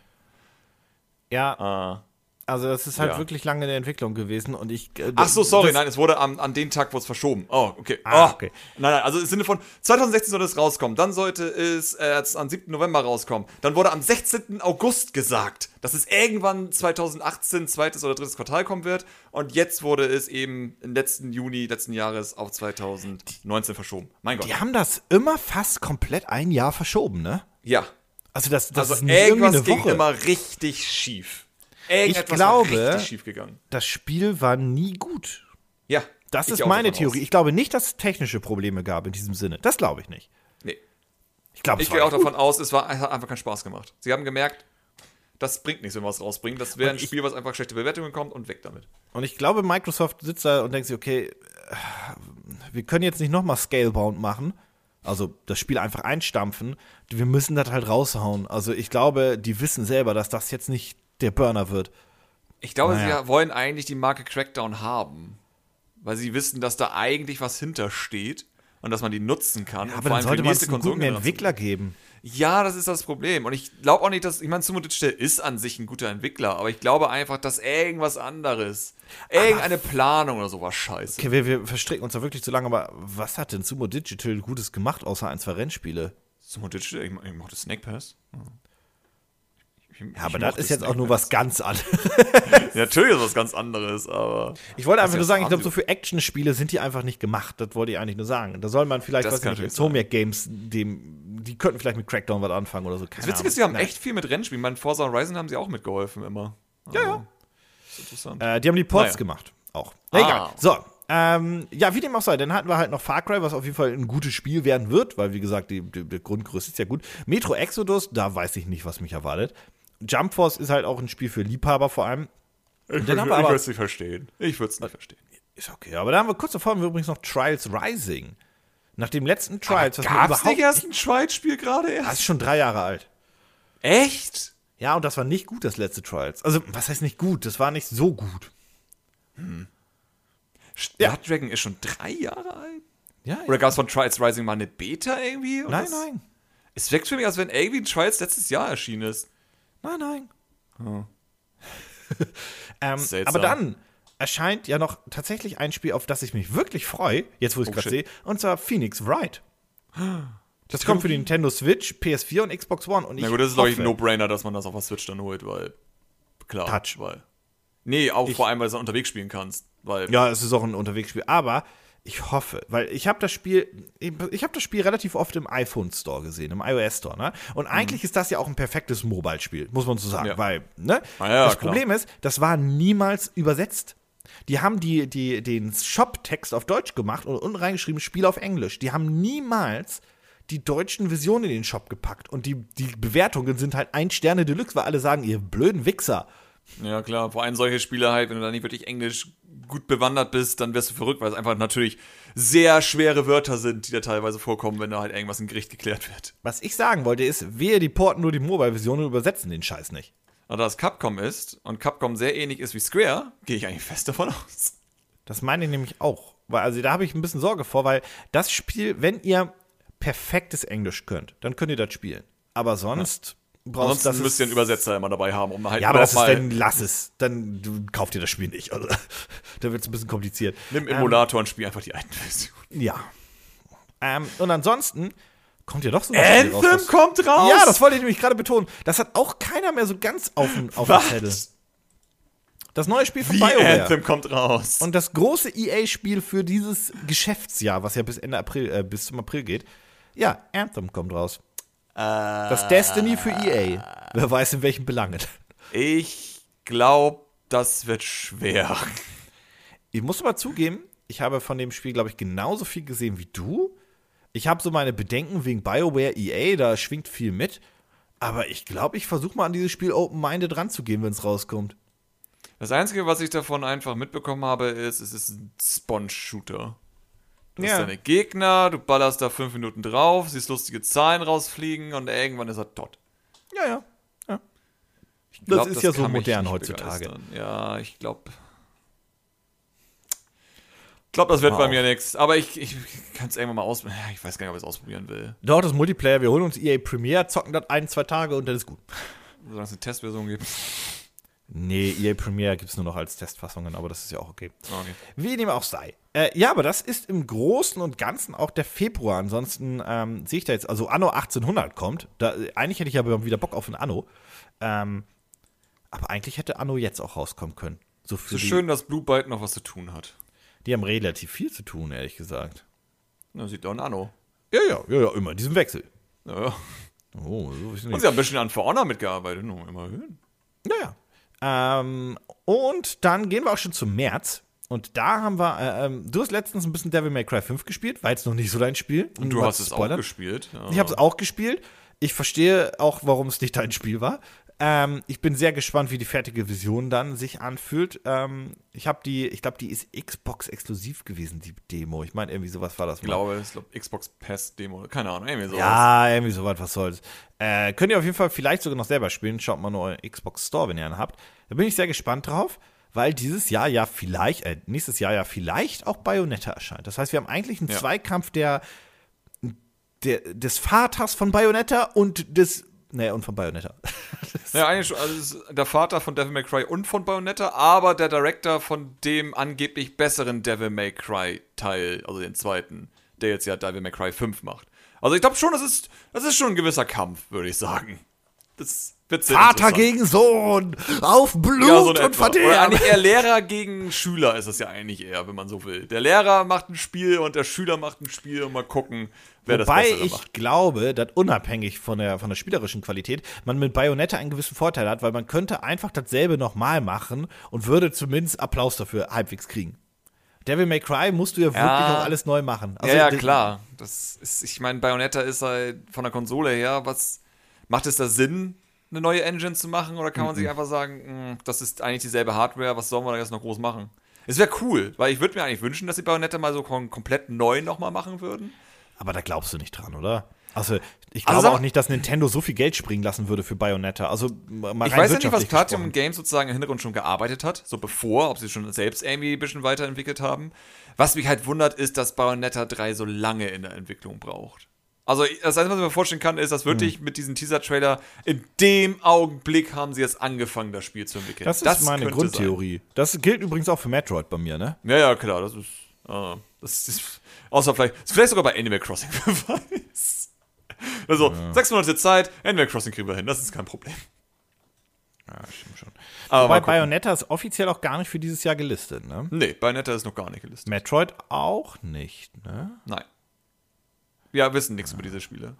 ja, Ah. Also das ist halt Ja. wirklich lange in der Entwicklung gewesen und ich. äh, Ach so, sorry, nein, es wurde am, an den Tag wurde es verschoben. Oh, okay. Ah, oh. okay. Nein, nein, also im Sinne von 2016 sollte es rauskommen, dann sollte es äh, am 7. November rauskommen. Dann wurde am 16. August gesagt, dass es irgendwann 2018 zweites oder drittes Quartal kommen wird und jetzt wurde es eben im letzten Juni letzten Jahres auf 2019 verschoben. Mein Gott. Die haben das immer fast komplett ein Jahr verschoben, ne? Ja. Also das, das Also ist irgendwas ging immer richtig schief. Irgendetwas glaube- schief gegangen. das Spiel war nie gut. Ja. Das ich ist meine Theorie. aus. Ich glaube nicht, dass es technische Probleme gab in diesem Sinne. Das glaube ich nicht. Nee. Ich glaube, Ich gehe auch gut. davon aus, es war, es hat einfach keinen Spaß gemacht. Sie haben gemerkt, das bringt nichts, wenn wir es rausbringen. Das wäre ein ich- Spiel, was einfach schlechte Bewertungen bekommt und weg damit. Und ich glaube, Microsoft sitzt da und denkt sich, okay, wir können jetzt nicht nochmal Scalebound machen. Also das Spiel einfach einstampfen. Wir müssen das halt raushauen. Also ich glaube, die wissen selber, dass das jetzt nicht der Burner wird. Ich glaube, Naja. sie wollen eigentlich die Marke Crackdown haben. Weil sie wissen, dass da eigentlich was hintersteht und dass man die nutzen kann. und Aber dann sollte man es einen guten. Entwickler geben. Ja, das ist das Problem. Und ich glaube auch nicht, dass, ich meine, Sumo Digital ist an sich ein guter Entwickler, aber ich glaube einfach, dass irgendwas anderes, irgendeine Planung oder sowas scheiße. Okay, wir, wir verstricken uns da wirklich zu lange, aber was hat denn Sumo Digital Gutes gemacht, außer ein, zwei Rennspiele? Sumo Digital, ich, ich mochte Snake Pass. Ich Ja, aber das ist jetzt auch nur was ganz anderes. Ja, natürlich ist was ganz anderes, aber. Ich wollte einfach ja nur sagen, ich glaube, so für Actionspiele sind die einfach nicht gemacht. Das wollte ich eigentlich nur sagen. Da soll man vielleicht, Das was nicht, Insomniac Games, dem, die könnten vielleicht mit Crackdown was anfangen oder so. Keine Das Witzige ist, sie haben Nein. echt viel mit Rennspielen. Bei Forza Horizon haben sie auch mitgeholfen immer. Ja, ja. Also, ist interessant. Äh, die haben die Ports Naja. gemacht. Auch. Ah. Egal. So. Ähm, ja, wie dem auch sei, dann hatten wir halt noch Far Cry, was auf jeden Fall ein gutes Spiel werden wird, weil wie gesagt, die, die, der Grundgerüst ist ja gut. Metro Exodus, da weiß ich nicht, was mich erwartet. Jump Force ist halt auch ein Spiel für Liebhaber vor allem. Ich, haben wir aber- es nicht verstehen. Ich würde es nicht verstehen. Ist okay, aber da haben wir kurz davor haben wir übrigens noch Trials Rising. Nach dem letzten Trials, was mir Gab's überhaupt nicht erst ein Schweizspiel gerade Das erst? ist schon drei Jahre alt. Echt? Ja, und das war nicht gut, das letzte Trials. Also, was heißt nicht gut? Das war nicht so gut. Ja. Blood Dragon ist schon drei Jahre alt? Ja, Oder gab es von Trials Rising mal eine Beta irgendwie? Nein, das- nein. Es wirkt für mich, als wenn irgendwie ein Trials letztes Jahr erschienen ist. Nein, nein. Oh. ähm, aber dann erscheint ja noch tatsächlich ein Spiel, auf das ich mich wirklich freue, jetzt wo ich es Oh, gerade sehe, und zwar Phoenix Wright. Das kommt für die Nintendo Switch, PS4 und Xbox One. Und ich Na gut, das ist, glaube ich, ein No-Brainer, dass man das auf der Switch dann holt, weil. Klar. Touch. Weil. Nee, auch vor allem, weil du es unterwegs spielen kannst. Weil. Ja, es ist auch ein Unterwegsspiel. Aber ich hoffe, weil ich habe das Spiel, ich habe das Spiel relativ oft im iPhone Store gesehen, im iOS Store, ne? Und eigentlich ist das ja auch ein perfektes Mobile-Spiel, muss man so sagen, Mhm. Ja. weil, ne? Ah ja, das klar. Problem ist, das war niemals übersetzt. Die haben die, die, den Shop-Text auf Deutsch gemacht und unten reingeschrieben, Spiel auf Englisch. Die haben niemals die deutschen Versionen in den Shop gepackt. Und die, die Bewertungen sind halt ein Sterne Deluxe, weil alle sagen, ihr blöden Wichser. Ja, klar. Vor allem solche Spiele halt, wenn du da nicht wirklich Englisch gut bewandert bist, dann wirst du verrückt, weil es einfach natürlich sehr schwere Wörter sind, die da teilweise vorkommen, wenn da halt irgendwas im Gericht geklärt wird. Was ich sagen wollte ist, wehe, die porten nur die Mobile-Version und übersetzen den Scheiß nicht. Aber da es Capcom ist und Capcom sehr ähnlich ist wie Square, gehe ich eigentlich fest davon aus. Das meine ich nämlich auch. Weil, also da habe ich ein bisschen Sorge vor, weil das Spiel, wenn ihr perfektes Englisch könnt, dann könnt ihr das spielen. Aber sonst, brauchst, Ansonsten das müsst ihr einen Übersetzer immer dabei haben, um halt Ja, aber das ist, dann lass es. Dann du, kauf dir das Spiel nicht. Also, da wird es ein bisschen kompliziert. nimm Emulator und spiel einfach die alten Versionen. Ja. Ähm, und ansonsten kommt ja doch so ein Spiel raus, kommt raus! Ja, das wollte ich nämlich gerade betonen. Das hat auch keiner mehr so ganz auf dem? Zettel. Das neue Spiel von Wie BioWare. Anthem kommt raus. Und das große EA-Spiel für dieses Geschäftsjahr, was ja bis Ende April, äh, bis zum April geht. Ja, Anthem kommt raus. Das Destiny für EA. Wer weiß in welchen Belangen. ich glaube, das wird schwer. Ich muss aber zugeben, ich habe von dem Spiel, glaube ich, genauso viel gesehen wie du. Ich habe so meine Bedenken wegen BioWare EA, da schwingt viel mit. Aber ich glaube, ich versuche mal an dieses Spiel open-minded ranzugehen, wenn es rauskommt. Das Einzige, was ich davon einfach mitbekommen habe, ist, es ist ein Sponge-Shooter. Du Ja. hast deine Gegner, du ballerst da fünf Minuten drauf, siehst lustige Zahlen rausfliegen und irgendwann ist er tot. Ja, ja. ja. Glaub, Das ist ja so modern heutzutage. begeistern. Ja, ich glaube. Ich glaube, das wird Hör bei mir nichts. Aber ich, ich kann es irgendwann mal ausprobieren. Ich weiß gar nicht, ob ich es ausprobieren will. Doch, das Multiplayer, wir holen uns EA Premiere, zocken das ein, zwei Tage und dann ist gut. Solange es eine Testversion gibt. Nee, EA Premiere gibt es nur noch als Testfassungen, aber das ist ja auch okay. Okay. Wie dem auch sei. Äh, ja, aber das ist im Großen und Ganzen auch der Februar. Ansonsten ähm, sehe ich da jetzt, also Anno 1800 kommt. Da, eigentlich hätte ich aber wieder Bock auf ein Anno. Ähm, aber eigentlich hätte Anno jetzt auch rauskommen können. So So schön, dass Blue Byte noch was zu tun hat. Die haben relativ viel zu tun, ehrlich gesagt. Na, sieht doch ein Anno. Ja, ja, ja, ja, immer in diesem Wechsel. Ja, ja. Oh, so ist Und sie haben ein bisschen an For Honor mitgearbeitet. No, immerhin. Ja, ja. Ähm, und dann gehen wir auch schon zum März. Und da haben wir, äh, ähm, du hast letztens ein bisschen Devil May Cry 5 gespielt, war jetzt noch nicht so dein Spiel. Und du hast es auch gespielt. Ja. Ich habe es auch gespielt. Ich verstehe auch, warum es nicht dein Spiel war. Ähm, ich bin sehr gespannt, wie die fertige Vision dann sich anfühlt. Ähm, ich habe die, ich glaube, die ist Xbox exklusiv gewesen, die Demo. Ich meine, irgendwie sowas war das. Ich glaube, ich glaube, Xbox Pass Demo. Keine Ahnung, irgendwie sowas. Ja, irgendwie sowas, was soll's. Äh, könnt ihr auf jeden Fall vielleicht sogar noch selber spielen. Schaut mal nur euren Xbox Store, wenn ihr einen habt. Da bin ich sehr gespannt drauf, weil dieses Jahr ja vielleicht, äh, nächstes Jahr ja vielleicht auch Bayonetta erscheint. Das heißt, wir haben eigentlich einen Ja. Zweikampf der, der, des Vaters von Bayonetta und des, naja, und von Bayonetta. Ja, eigentlich schon. Also ist der Vater von Devil May Cry und von Bayonetta, aber der Director von dem angeblich besseren Devil May Cry Teil, also den zweiten, der jetzt ja Devil May Cry 5 macht. Also ich glaube schon, das ist, das ist schon ein gewisser Kampf, würde ich sagen. Das sehr Vater gegen Sohn, auf Blut ja, so und etwa. Oder Verderben. eigentlich eher Lehrer gegen Schüler ist es ja eigentlich eher, wenn man so will. Der Lehrer macht ein Spiel und der Schüler macht ein Spiel und mal gucken, wer Wobei das Bessere ich macht. glaube, dass unabhängig von der, von der spielerischen Qualität, man mit Bayonetta einen gewissen Vorteil hat, weil man könnte einfach dasselbe nochmal machen und würde zumindest Applaus dafür halbwegs kriegen. Devil May Cry musst du ja, wirklich auch alles neu machen. Also, ja, ja, klar. Das ist, ich meine, Bayonetta ist halt von der Konsole her, was macht es da Sinn, eine neue Engine zu machen? Oder kann man sich einfach sagen, mh, das ist eigentlich dieselbe Hardware, was sollen wir da jetzt noch groß machen? Es wäre cool, weil ich würde mir eigentlich wünschen, dass sie Bayonetta mal so kom komplett neu nochmal machen würden. Aber da glaubst du nicht dran, oder? Also, ich Also glaube sag- auch nicht, dass Nintendo so viel Geld springen lassen würde für Bayonetta. Also, mal Ich weiß ja nicht, was Platinum gesprochen. Games sozusagen im Hintergrund schon gearbeitet hat, so bevor, ob sie schon selbst irgendwie ein bisschen weiterentwickelt haben. Was mich halt wundert, ist, dass Bayonetta 3 so lange in der Entwicklung braucht. Also, das Einzige, was ich mir vorstellen kann, ist, dass wirklich Hm. mit diesem Teaser-Trailer in dem Augenblick haben sie jetzt angefangen, das Spiel zu entwickeln. Das ist meine könnte Grundtheorie. Das gilt übrigens auch für Metroid bei mir, ne? Sein. Ja, ja, klar, das ist. ah, das ist außer vielleicht. Vielleicht sogar bei Animal Crossing, wer weiß. Also, sechs Monate Zeit, Animal Crossing kriegen wir hin, das ist kein Problem. Ja, stimmt schon. Aber Wobei. Bayonetta ist offiziell auch gar nicht für dieses Jahr gelistet, ne? Nee, Bayonetta ist noch gar nicht gelistet. Metroid auch nicht, ne? Nein. Wir wissen nichts über diese Spiele.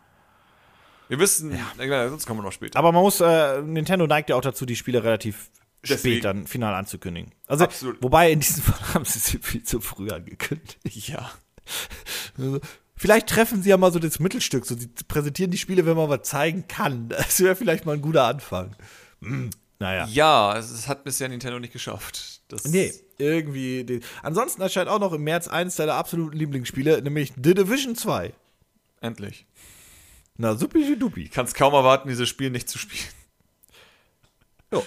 Wir wissen, ja. sonst kommen wir noch später. Aber man muss, äh, Nintendo neigt ja auch dazu, die Spiele relativ Deswegen. spät dann final anzukündigen. Also, Absolut. wobei in diesem Fall haben sie sie viel zu früh angekündigt. ja. Also, vielleicht treffen sie ja mal so das Mittelstück, so sie präsentieren die Spiele, wenn man was zeigen kann. Das wäre vielleicht mal ein guter Anfang. Hm, naja. Ja, es, hat bisher Nintendo nicht geschafft. Das Nee, irgendwie. Ansonsten erscheint auch noch im März eines deiner absoluten Lieblingsspiele, nämlich The Division 2. Endlich. Na, supi dupi. Ich kann es kaum erwarten, dieses Spiel nicht zu spielen. Jo.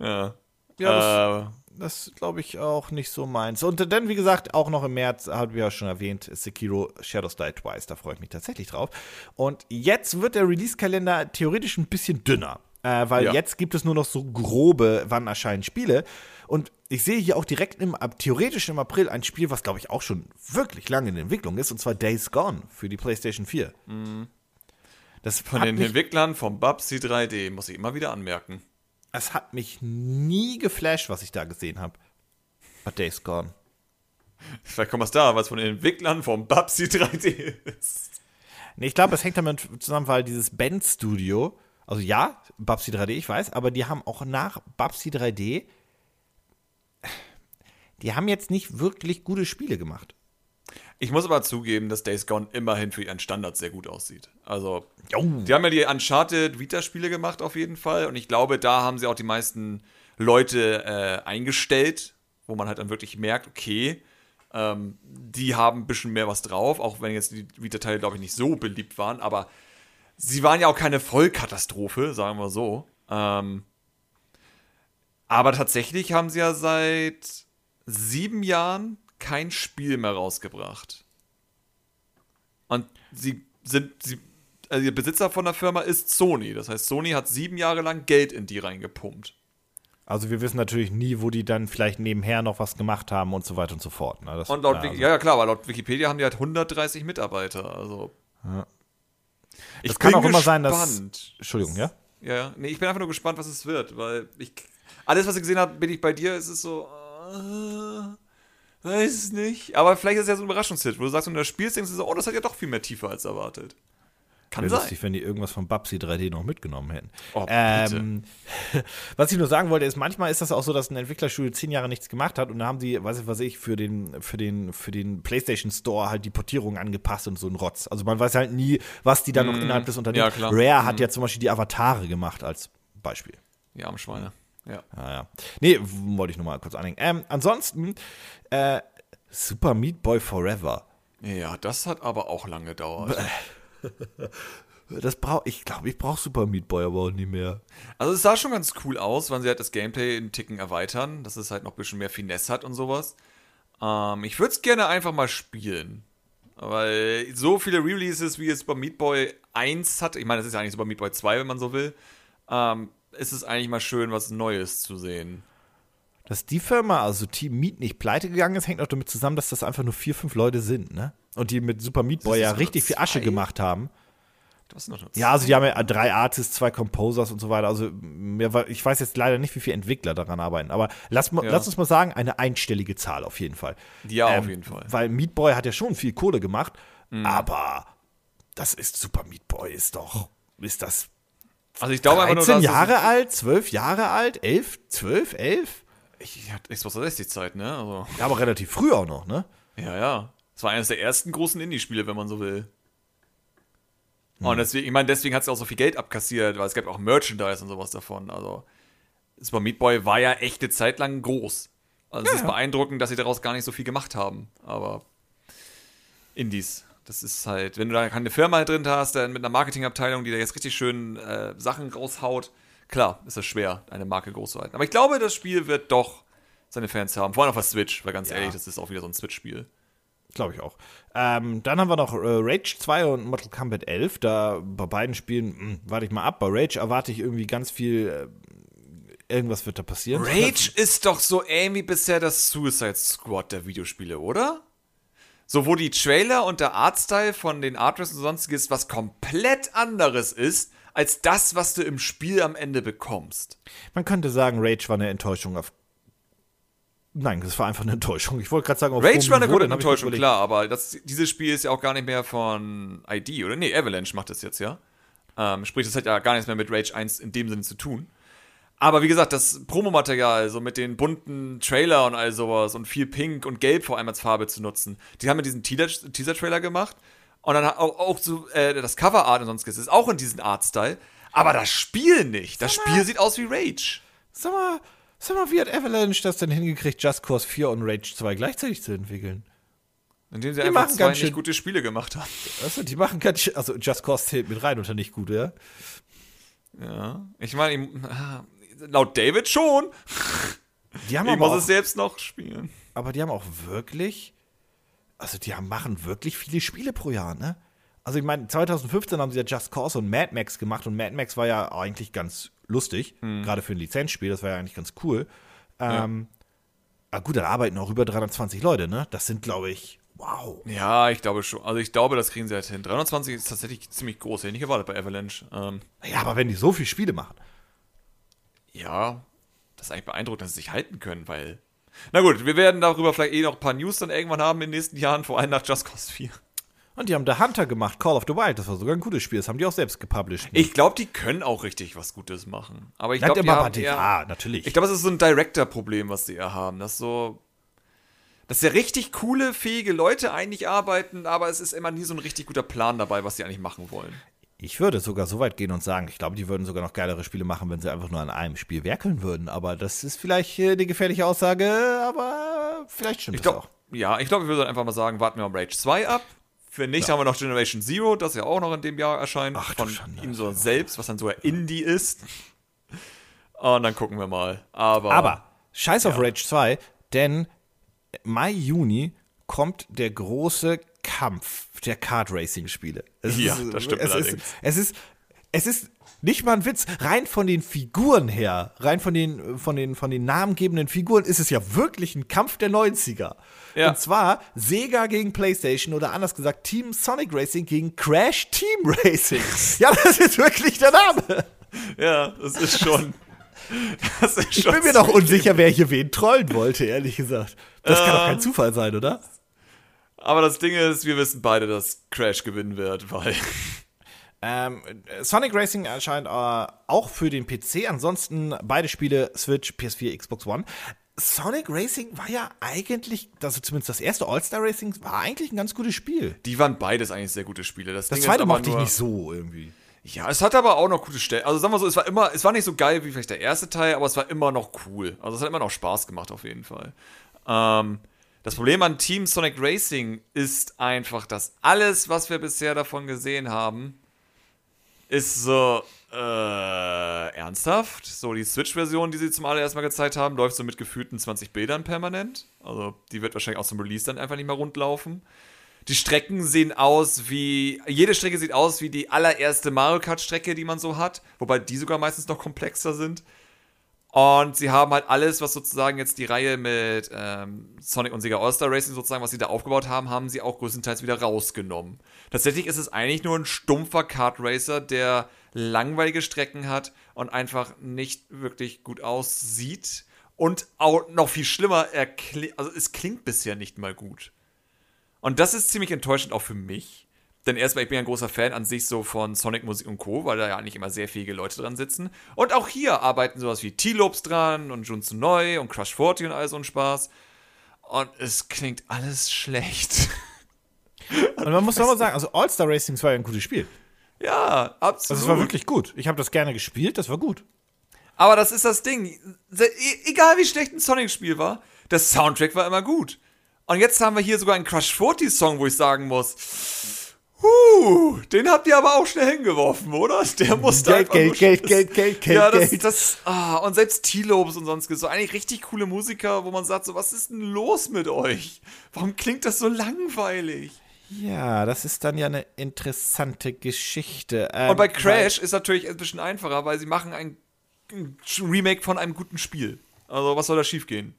Ja. Ja, äh, das glaube ich auch nicht so meins. Und dann, wie gesagt, auch noch im März, habe ich ja schon erwähnt, Sekiro Shadows Die Twice. Da freue ich mich tatsächlich drauf. Und jetzt wird der Release-Kalender theoretisch ein bisschen dünner. Äh, weil ja. jetzt gibt es nur noch so grobe, wann erscheinen Spiele. Und ich sehe hier auch direkt im, theoretisch im April ein Spiel, was glaube ich auch schon wirklich lange in Entwicklung ist, und zwar Days Gone für die PlayStation 4. Mhm. Das Von den Entwicklern vom Babsy 3D, muss ich immer wieder anmerken es hat mich nie geflasht, was ich da gesehen habe. But Days Gone. Vielleicht kommt was da, was von den Entwicklern vom Babsy 3D ist. Nee, ich glaube, es hängt damit zusammen, weil dieses Band Studio, also ja, Babsy 3D, ich weiß, aber die haben auch nach Babsy 3D, die haben jetzt nicht wirklich gute Spiele gemacht. Ich muss aber zugeben, dass Days Gone immerhin für ihren Standard sehr gut aussieht. Also, oh. die haben ja die Uncharted Vita-Spiele gemacht auf jeden Fall. Und ich glaube, da haben sie auch die meisten Leute äh, eingestellt, wo man halt dann wirklich merkt, okay, ähm, die haben ein bisschen mehr was drauf, auch wenn jetzt die Vita-Teile, glaube ich, nicht so beliebt waren. Aber sie waren ja auch keine Vollkatastrophe, sagen wir so. Ähm, aber tatsächlich haben sie ja seit sieben Jahren kein Spiel mehr rausgebracht. Und sie sind, sie, also der Besitzer von der Firma ist Sony. Das heißt, Sony hat sieben Jahre lang Geld in die reingepumpt. Also wir wissen natürlich nie, wo die dann vielleicht nebenher noch was gemacht haben und so weiter und so fort. Ne? Das, und laut, ja, also. ja, klar, aber laut Wikipedia haben die halt 130 Mitarbeiter. Also. Ja. Ich kann auch immer sein, dass. Entschuldigung, ja? Ja, ja. Nee, ich bin einfach nur gespannt, was es wird, weil ich. Alles, was ich gesehen habe, bin ich bei dir, ist es so. Uh, Weiß es nicht. Aber vielleicht ist es ja so ein Überraschungshit, wo du sagst, du das spielst, denkst du so, oh, das hat ja doch viel mehr Tiefe als erwartet. Kann Wäre sein. lustig, wenn die irgendwas von Babsi 3D noch mitgenommen hätten. Oh, ähm, was ich nur sagen wollte, ist, manchmal ist das auch so, dass ein Entwicklerstudio zehn Jahre nichts gemacht hat und dann haben sie, weiß ich was ich, für den, für den, für den PlayStation Store halt die Portierung angepasst und so ein Rotz. Also man weiß halt nie, was die dann mm, noch innerhalb des Unternehmens. Ja, Rare mm. hat mhm. ja zum Beispiel die Avatare gemacht als Beispiel. Ja, am Schweine. Ja. Ah, ja. Nee, wollte ich nur mal kurz anhängen. Ähm, ansonsten, äh, Super Meat Boy Forever. Ja, das hat aber auch lange gedauert. Das brauch, ich glaube, ich brauche Super Meat Boy aber auch nie mehr. Also es sah schon ganz cool aus, wenn sie halt das Gameplay einen Ticken erweitern, dass es halt noch ein bisschen mehr Finesse hat und sowas. Ähm, ich würde es gerne einfach mal spielen. Weil so viele Releases, wie es Super Meat Boy 1 hat, ich meine, das ist ja eigentlich Super Meat Boy 2, wenn man so will, ähm, ist es eigentlich mal schön, was Neues zu sehen. Dass die Firma, also Team Meat, nicht pleite gegangen ist, hängt auch damit zusammen, dass das einfach nur vier, fünf Leute sind, ne? Und die mit Super Meat Boy ja richtig viel Asche gemacht haben. ja, also die haben ja drei Artists, zwei Composers und so weiter. Also ich weiß jetzt leider nicht, wie viele Entwickler daran arbeiten. Aber lass, ja. lass uns mal sagen, eine einstellige Zahl auf jeden Fall. Ja, ähm, auf jeden Fall. Weil Meat Boy hat ja schon viel Kohle gemacht, mhm. aber das ist Super Meat Boy, ist doch, ist das also ich glaube 13 einfach nur, Jahre alt, 12 Jahre alt, 11, 12, 11? Ich hatte Xbox 360 Zeit, ne? Also. Ja, aber relativ früh auch noch, ne? Ja, ja. Es war eines der ersten großen Indie-Spiele, wenn man so will. Hm. Und deswegen, ich meine, deswegen hat es auch so viel Geld abkassiert, weil es gab auch Merchandise und sowas davon. Also, Super Meat Boy war ja echt eine Zeit lang groß. Also, ja, es ist ja. beeindruckend, dass sie daraus gar nicht so viel gemacht haben. Aber Indies das ist halt, wenn du da keine Firma drin hast, dann mit einer Marketingabteilung, die da jetzt richtig schön äh, Sachen raushaut, klar, ist es schwer, eine Marke groß zu halten. Aber ich glaube, das Spiel wird doch seine Fans haben. Vor allem auf der Switch, weil ganz ja. ehrlich, das ist auch wieder so ein Switch-Spiel. Glaube ich auch. Ähm, dann haben wir noch äh, Rage 2 und Mortal Kombat 11. Da bei beiden Spielen, mh, hm, warte ich mal ab. Bei Rage erwarte ich irgendwie ganz viel. Äh, irgendwas wird da passieren. Rage ist doch so ähnlich wie bisher das Suicide Squad der Videospiele, oder? So, wo die Trailer und der Artstyle von den Artists und sonstiges was komplett anderes ist, als das, was du im Spiel am Ende bekommst. Man könnte sagen, Rage war eine Enttäuschung auf. Nein, das war einfach eine Enttäuschung. Ich wollte gerade sagen, auf Rage war eine gute Enttäuschung, klar, aber das, dieses Spiel ist ja auch gar nicht mehr von ID, oder? Nee, Avalanche macht das jetzt, ja. Ähm, sprich, das hat ja gar nichts mehr mit Rage 1 in dem Sinne zu tun. Aber wie gesagt, das Promomaterial, so mit den bunten Trailer und all sowas und viel Pink und Gelb vor allem als Farbe zu nutzen, die haben mit diesen Teaser-Trailer gemacht. Und dann auch, auch so äh, das Coverart und sonstiges ist auch in diesem Artstyle. Aber das Spiel nicht. Das sag Spiel sieht aus wie Rage. Sag mal, sag mal, wie hat Avalanche das denn hingekriegt, Just Cause 4 und Rage 2 gleichzeitig zu entwickeln? Indem sie die einfach zwei nicht gute Spiele gemacht haben. Also, die machen ganz schön, also Just Cause zählt mit rein unter nicht gut, ja? Ja. Ich meine, laut David schon. Die haben Ich aber muss auch, es selbst noch spielen. aber die haben auch wirklich, also die haben, machen wirklich viele Spiele pro Jahr, ne? Also ich meine, 2015 haben sie ja Just Cause und Mad Max gemacht und Mad Max war ja eigentlich ganz lustig, gerade für ein Lizenzspiel, das war ja eigentlich ganz cool. Ähm, Aber gut, da arbeiten auch über 320 Leute, ne? Das sind, glaube ich, wow. Ja, ich glaube schon. Also ich glaube, das kriegen sie halt hin. 320 ist tatsächlich ziemlich groß. Hätte ich nicht erwartet bei Avalanche. Ähm, Ja, aber wenn die so viele Spiele machen. Ja, das ist eigentlich beeindruckend, dass sie sich halten können, weil. Na gut, wir werden darüber vielleicht eh noch ein paar News dann irgendwann haben in den nächsten Jahren, vor allem nach Just Cause 4. Und die haben The Hunter gemacht, Call of the Wild, das war sogar ein gutes Spiel, das haben die auch selbst gepublished. Ich glaube, die können auch richtig was Gutes machen. Aber ich glaube, ja, natürlich. Ich glaube, es ist so ein Director-Problem, was sie eher haben. Das so. Dass ja richtig coole, fähige Leute eigentlich arbeiten, aber es ist immer nie so ein richtig guter Plan dabei, was sie eigentlich machen wollen. Ich würde sogar so weit gehen und sagen, ich glaube, die würden sogar noch geilere Spiele machen, wenn sie einfach nur an einem Spiel werkeln würden. Aber das ist vielleicht äh, eine gefährliche Aussage, aber vielleicht stimmt Ich das glaube, auch. ja, ich glaube, wir würden einfach mal sagen, warten wir mal Rage 2 ab. Für nicht haben wir noch Generation Zero, das ja auch noch in dem Jahr erscheint. Ach von Schande. ihm so selbst, was dann sogar Indie ist. Und dann gucken wir mal. Aber, Aber scheiß auf Rage 2, denn Mai, Juni kommt der große Kampf der Kart-Racing-Spiele. Es Ja, ist- das stimmt es ist, allerdings. es ist, es ist nicht mal ein Witz. Rein von den Figuren her, rein von den, von den, von den namengebenden Figuren ist es ja wirklich ein Kampf der 90er. Ja. Und zwar Sega gegen PlayStation oder anders gesagt Team Sonic Racing gegen Crash Team Racing. ja, das ist wirklich der Name. ja, das ist schon. Das ist Ich schon bin mir noch unsicher, wer hier wen trollen wollte, ehrlich gesagt. Das kann doch kein Zufall sein, oder? Aber das Ding ist, wir wissen beide, dass Crash gewinnen wird, weil. Ähm, Sonic Racing erscheint äh, auch für den PC, ansonsten beide Spiele Switch, PS4, Xbox One. Sonic Racing war ja eigentlich, also zumindest das erste All-Star Racing war eigentlich ein ganz gutes Spiel. Die waren beides eigentlich sehr gute Spiele. Das, Das Ding zweite mochte ich nicht so irgendwie. Ja, es hat aber auch noch gute Stellen. Also sagen wir so, es war immer, es war nicht so geil wie vielleicht der erste Teil, aber es war immer noch cool. Also es hat immer noch Spaß gemacht auf jeden Fall. Ähm, das Problem an Team Sonic Racing ist einfach, dass alles, was wir bisher davon gesehen haben, ist so äh, ernsthaft. So die Switch-Version, die sie zum allerersten Mal gezeigt haben, läuft so mit gefühlten 20 Bildern permanent. Also die wird wahrscheinlich aus dem Release dann einfach nicht mehr rund laufen. Die Strecken sehen aus wie. Jede Strecke sieht aus wie die allererste Mario Kart-Strecke, die man so hat. Wobei die sogar meistens noch komplexer sind. Und sie haben halt alles, was sozusagen jetzt die Reihe mit ähm, Sonic und Sega All-Star Racing sozusagen, was sie da aufgebaut haben, haben sie auch größtenteils wieder rausgenommen. Tatsächlich ist es eigentlich nur ein stumpfer Kart Racer, der langweilige Strecken hat und einfach nicht wirklich gut aussieht. Und auch noch viel schlimmer, er also es klingt bisher nicht mal gut. Und das ist ziemlich enttäuschend auch für mich. Denn erstmal, ich bin ja ein großer Fan an sich so von Sonic Musik und Co., weil da ja eigentlich immer sehr fähige Leute dran sitzen. Und auch hier arbeiten sowas wie T-Lopes dran und Jun Neu und Crush 40 und all so ein Spaß. Und es klingt alles schlecht. Und man muss doch mal sagen, also All-Star Racing war ja ein gutes Spiel. ja, absolut. Also es war wirklich gut. Ich habe das gerne gespielt, das war gut. Aber das ist das Ding. E- Egal wie schlecht ein Sonic-Spiel war, der Soundtrack war immer gut. Und jetzt haben wir hier sogar einen Crush 40 Song, wo ich sagen muss, huh, den habt ihr aber auch schnell hingeworfen, oder? Der musste Geld, Geld, Geld, Geld, Geld, Geld, Ja, das, Geld. das, ah, und selbst T-Lobes und sonst so eigentlich richtig coole Musiker, wo man sagt so, was ist denn los mit euch? Warum klingt das so langweilig? Ja, das ist dann ja eine interessante Geschichte. Ähm, Und bei Crash ist natürlich ein bisschen einfacher, weil sie machen ein, ein Remake von einem guten Spiel. Also, was soll da schiefgehen?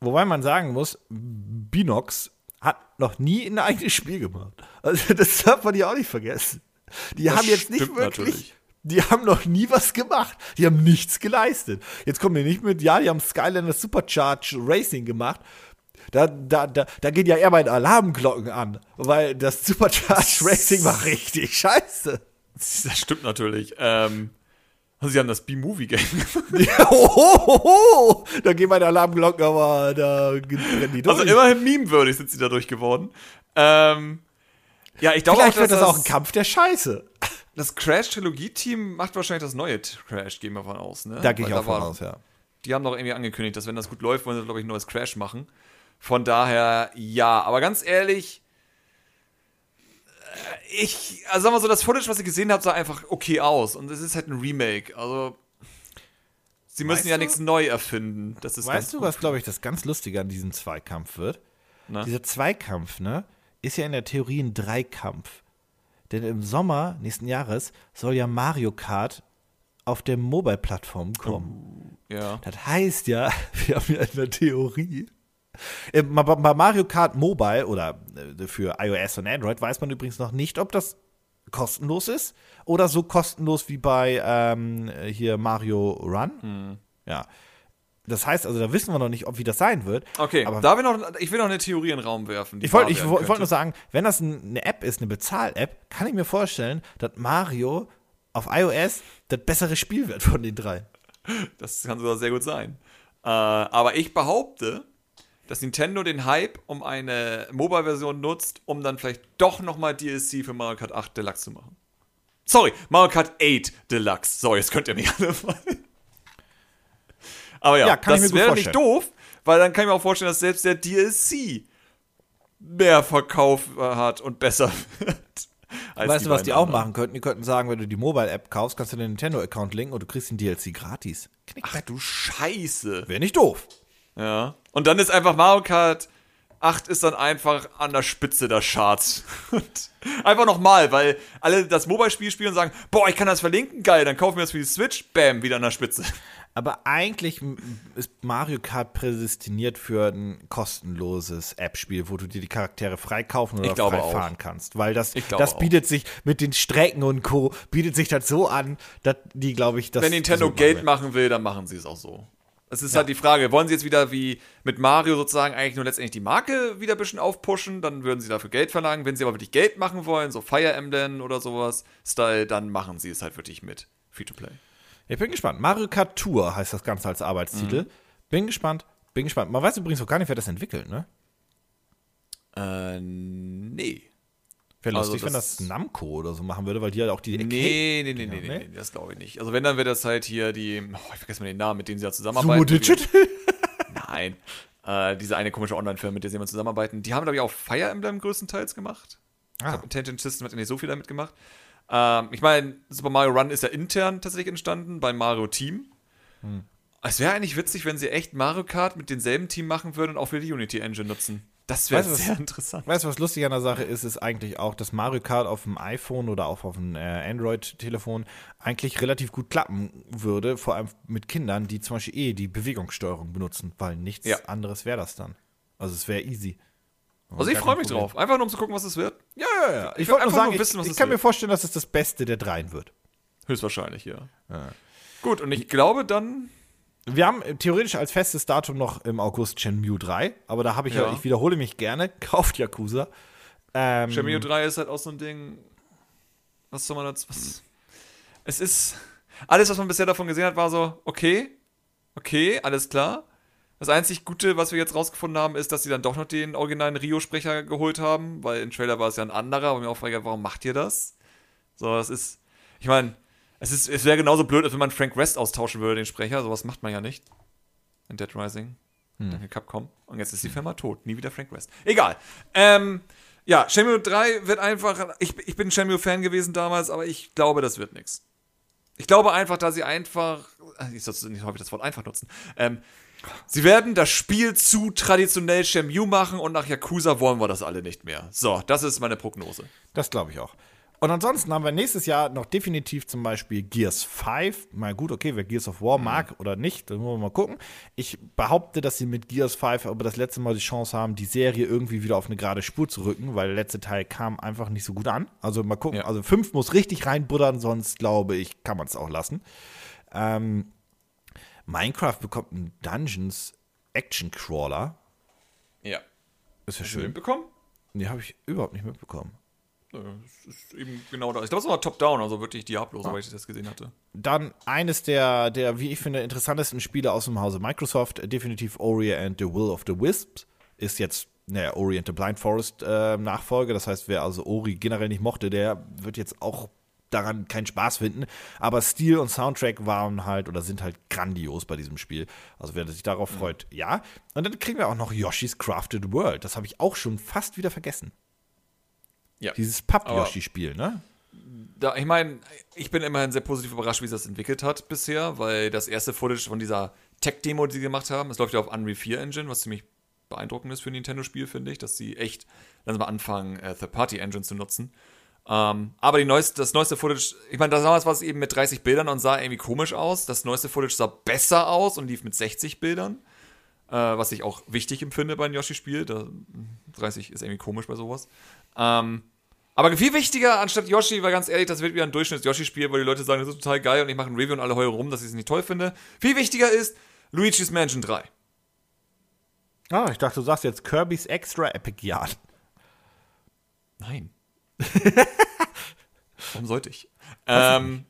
Wobei man sagen muss, Binox hat noch nie ein eigenes Spiel gemacht. Also das darf man ja auch nicht vergessen. Die Das haben jetzt nicht wirklich. natürlich. Die haben noch nie was gemacht. Die haben nichts geleistet. Jetzt kommen wir nicht mit, ja, die haben Skylander Supercharge Racing gemacht. Da, da, da, da gehen ja eher meine Alarmglocken an, weil das Supercharge Racing war richtig scheiße. Das stimmt natürlich. Ähm, also sie haben das B-Movie-Game. Ja, oh, oh, oh, oh. Da gehen meine Alarmglocken, aber da brennen die durch. Also immerhin meme-würdig sind sie dadurch geworden. Ähm, ja, ich glaube auch, Vielleicht dass wird das das, auch ein Kampf der Scheiße. das Crash-Trilogie-Team macht wahrscheinlich das neue Crash, gehen wir von aus. Ne? Da gehe ich Weil auch von aus, ja. Die haben doch irgendwie angekündigt, dass wenn das gut läuft, wollen sie, glaube ich, ein neues Crash machen. Von daher, ja. Aber ganz ehrlich, ich, also sagen wir so, das Footage, was ich gesehen habe, sah einfach okay aus. Und es ist halt ein Remake. Also, Sie müssen Weißt ja du? nichts neu erfinden. Das ist Weißt du, was, glaube ich, das ganz Lustige an diesem Zweikampf wird? Na? Dieser Zweikampf, ne, ist ja in der Theorie ein Dreikampf. Denn im Sommer nächsten Jahres soll ja Mario Kart auf der Mobile-Plattform kommen. Ja. Das heißt ja, wir haben ja in der Theorie. Äh, Bei bei Mario Kart Mobile oder äh, für iOS und Android weiß man übrigens noch nicht, ob das kostenlos ist oder so kostenlos wie bei ähm, hier Mario Run. Hm. Ja. Das heißt also, da wissen wir noch nicht, ob wie das sein wird. Okay, aber da will noch, ich will noch eine Theorie in den Raum werfen. ich wollte könnte. nur sagen, wenn das ein- eine App ist, eine Bezahl-App, kann ich mir vorstellen, dass Mario auf iOS das bessere Spiel wird von den drei. Das kann sogar sehr gut sein. Äh, aber ich behaupte, dass Nintendo den Hype um eine Mobile-Version nutzt, um dann vielleicht doch nochmal DLC für Mario Kart 8 Deluxe zu machen. Sorry, Mario Kart 8 Deluxe. Sorry, jetzt könnt ihr mich alle fallen. Aber ja, Ja, das wäre nicht doof, weil dann kann ich mir auch vorstellen, dass selbst der DLC mehr Verkauf äh, hat und besser wird. weißt du, was die auch anderen. machen könnten? Die könnten sagen, wenn du die Mobile-App kaufst, kannst du den Nintendo-Account linken und du kriegst den DLC gratis. Ach du Scheiße. Wäre nicht doof. Ja. Und dann ist einfach Mario Kart 8 ist dann einfach an der Spitze der Charts. Einfach nochmal, weil alle das Mobile-Spiel spielen und sagen, boah, ich kann das verlinken, geil, dann kaufen wir das für die Switch, bam, wieder an der Spitze. Aber eigentlich ist Mario Kart prädestiniert für ein kostenloses App-Spiel, wo du dir die Charaktere freikaufen oder frei auch. fahren kannst. Weil das, das bietet sich mit den Strecken und Co. bietet sich das so an, dass die, glaube ich, das. Wenn Nintendo Geld machen will, dann machen sie es auch so. Es ist halt die Frage, wollen sie jetzt wieder wie mit Mario sozusagen eigentlich nur letztendlich die Marke wieder ein bisschen aufpushen, dann würden sie dafür Geld verlangen. Wenn sie aber wirklich Geld machen wollen, so Fire Emblem oder sowas, Style, dann machen sie es halt wirklich mit Free-to-Play. Ich bin gespannt. Mario Kart Tour heißt das Ganze als Arbeitstitel. Bin gespannt. Bin gespannt. Man weiß übrigens auch gar nicht, wer das entwickelt, ne? Äh, nee. Wäre Also lustig, wenn das- Namco oder so machen würde, weil die halt auch die Nee, nee, nee, nee, nee, nee, das glaube ich nicht. Also wenn, dann wäre das halt hier die, oh, ich vergesse mal den Namen, mit denen sie ja zusammenarbeiten. Sumo Digit? Nein. Äh, diese eine komische Online-Firma, mit der sie immer zusammenarbeiten. Die haben, glaube ich, auch Fire Emblem größtenteils gemacht. Ich Ah. glaube, Intelligent System hat ja nicht so viel damit gemacht. Ähm, ich meine, Super Mario Run ist ja intern tatsächlich entstanden, bei Mario Team. Hm. Es wäre eigentlich witzig, wenn sie echt Mario Kart mit demselben Team machen würden und auch für die Unity Engine nutzen. Das wäre du, was- sehr interessant. Weißt du, was lustig an der Sache ist, ist eigentlich auch, dass Mario Kart auf dem iPhone oder auch auf dem äh, Android-Telefon eigentlich relativ gut klappen würde, vor allem mit Kindern, die zum Beispiel eh die Bewegungssteuerung benutzen, weil nichts Ja. anderes wäre das dann. Also es wäre easy. Also ich Gar freue mich Problem. drauf. Einfach nur um zu gucken, was es wird. Ja, ja, ja. Ich will wollte nur sagen, wissen, was ich, ich kann wird. mir vorstellen, dass es das Beste der dreien wird. Höchstwahrscheinlich, ja. Gut, und ich glaube dann, Wir haben äh, theoretisch als festes Datum noch im August Shenmue 3, aber da habe ich ja. Ja. ich wiederhole mich gerne, kauft Yakuza. Ähm, Shenmue 3 ist halt auch so ein Ding. Was soll man dazu. Was? Es ist. Alles, was man bisher davon gesehen hat, war so, okay, okay, alles klar. Das einzig Gute, was wir jetzt rausgefunden haben, ist, dass sie dann doch noch den originalen Rio-Sprecher geholt haben, weil im Trailer war es ja ein anderer, aber mir auch frage, warum macht ihr das? So, das ist. Ich meine, es, ist, es wäre genauso blöd, als wenn man Frank West austauschen würde, den Sprecher. Sowas macht man ja nicht. In Dead Rising. Danke, Capcom. Und jetzt ist die Firma tot. Nie wieder Frank West. Egal. Ähm, ja, Shenmue 3 wird einfach. Ich, ich bin Shenmue-Fan gewesen damals, aber ich glaube, das wird nichts. Ich glaube einfach, dass sie einfach. äh, Ich sollte nicht häufig das Wort einfach nutzen. Ähm, sie werden das Spiel zu traditionell Shenmue machen und nach Yakuza wollen wir das alle nicht mehr. So, das ist meine Prognose. Das glaube ich auch. Und ansonsten haben wir nächstes Jahr noch definitiv zum Beispiel Gears 5. Mal gut, okay, wer Gears of War mag oder nicht, dann wollen wir mal gucken. Ich behaupte, dass sie mit Gears 5 aber das letzte Mal die Chance haben, die Serie irgendwie wieder auf eine gerade Spur zu rücken, weil der letzte Teil kam einfach nicht so gut an. Also mal gucken. Ja. Also 5 muss richtig reinbuddern, sonst glaube ich, kann man es auch lassen. Ähm, Minecraft bekommt einen Dungeons Action Crawler. Ja. Ist ja Hast du den schön. bekommen? Nee, habe ich überhaupt nicht mitbekommen. Das ist eben genau da. Ich glaube, es war Top-Down, also wirklich Diablo, soweit ich das gesehen hatte. Dann eines der, der, wie ich finde, interessantesten Spiele aus dem Hause Microsoft, äh, definitiv Ori and the Will of the Wisps, ist jetzt naja, Ori and the Blind Forest äh, Nachfolge. Das heißt, wer also Ori generell nicht mochte, der wird jetzt auch daran keinen Spaß finden. Aber Stil und Soundtrack waren halt oder sind halt grandios bei diesem Spiel. Also wer sich darauf freut, ja. Und dann kriegen wir auch noch Yoshi's Crafted World. Das habe ich auch schon fast wieder vergessen. Ja. Dieses Papp-Yoshi-Spiel, ne? da, ich meine, ich bin immerhin sehr positiv überrascht, wie sie das entwickelt hat bisher, weil das erste Footage von dieser Tech-Demo, die sie gemacht haben, es läuft ja auf Unreal 4 Engine, was ziemlich beeindruckend ist für ein Nintendo-Spiel, finde ich, dass sie echt langsam anfangen, äh, Third-Party-Engine zu nutzen. Ähm, aber die neueste, das neueste Footage, ich meine, damals war es eben mit 30 Bildern und sah irgendwie komisch aus. Das neueste Footage sah besser aus und lief mit 60 Bildern. Äh, was ich auch wichtig empfinde bei einem Yoshi-Spiel. 30 ist irgendwie komisch bei sowas. Ähm, aber viel wichtiger anstatt Yoshi, weil ganz ehrlich, das wird wieder ein Durchschnitts-Yoshi-Spiel, weil die Leute sagen, das ist total geil und ich mache ein Review und alle heulen rum, dass ich es nicht toll finde. Viel wichtiger ist Luigi's Mansion 3. Ah, ich dachte, du sagst jetzt Kirby's Extra Epic Yard. Nein. Warum sollte ich? Ähm,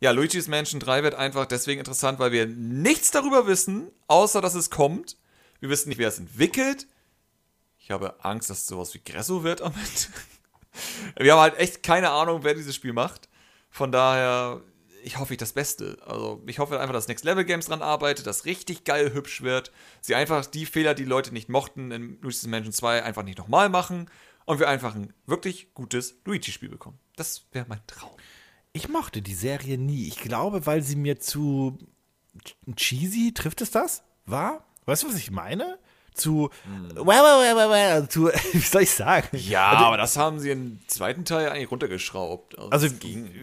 ja, Luigi's Mansion 3 wird einfach deswegen interessant, weil wir nichts darüber wissen, außer dass es kommt. Wir wissen nicht, wer es entwickelt. Ich habe Angst, dass es sowas wie Gresso wird am Ende. Wir haben halt echt keine Ahnung, wer dieses Spiel macht. Von daher, ich hoffe ich das Beste. Also, ich hoffe einfach, dass Next Level Games dran arbeitet, dass richtig geil hübsch wird. Sie einfach die Fehler, die Leute nicht mochten in Luigi's Mansion 2, einfach nicht nochmal machen und wir einfach ein wirklich gutes Luigi-Spiel bekommen. Das wäre mein Traum. Ich mochte die Serie nie. Ich glaube, weil sie mir zu cheesy, trifft es das? War? Weißt du, was ich meine? Zu, hm. well, well, well, well, zu, wie soll ich sagen? Ja, also, aber das haben sie im zweiten Teil eigentlich runtergeschraubt. Also, also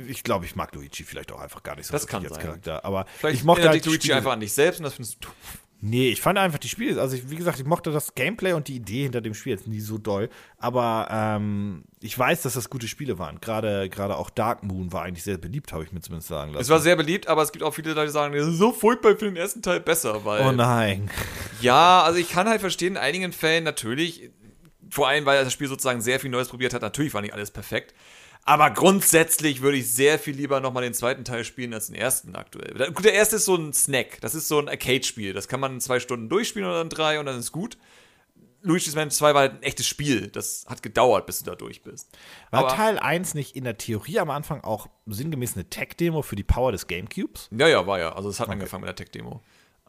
ich glaube, ich mag Luigi vielleicht auch einfach gar nicht so das kann sein. Charakter. Aber vielleicht ich mochte halt Luigi einfach an dich selbst und das findest du doof. Nee, ich fand einfach die Spiele, also ich, wie gesagt, ich mochte das Gameplay und die Idee hinter dem Spiel jetzt nie so doll, aber ähm, ich weiß, dass das gute Spiele waren. Gerade gerade auch Dark Moon war eigentlich sehr beliebt, habe ich mir zumindest sagen lassen. Es war sehr beliebt, aber es gibt auch viele die sagen, das ist so furchtbar für den ersten Teil besser, weil Oh nein. Ja, also ich kann halt verstehen, in einigen Fällen natürlich, vor allem weil das Spiel sozusagen sehr viel Neues probiert hat, natürlich war nicht alles perfekt. Aber grundsätzlich würde ich sehr viel lieber nochmal den zweiten Teil spielen als den ersten aktuell. Gut, der erste ist so ein Snack. Das ist so ein Arcade-Spiel. Das kann man in zwei Stunden durchspielen oder in drei und dann ist gut. Luigi's Mansion 2 war halt ein echtes Spiel. Das hat gedauert, bis du da durch bist. War Aber Teil 1 nicht in der Theorie am Anfang auch sinngemäß eine Tech-Demo für die Power des Gamecubes? Ja, ja, war ja. Also es hat okay. angefangen mit der Tech-Demo.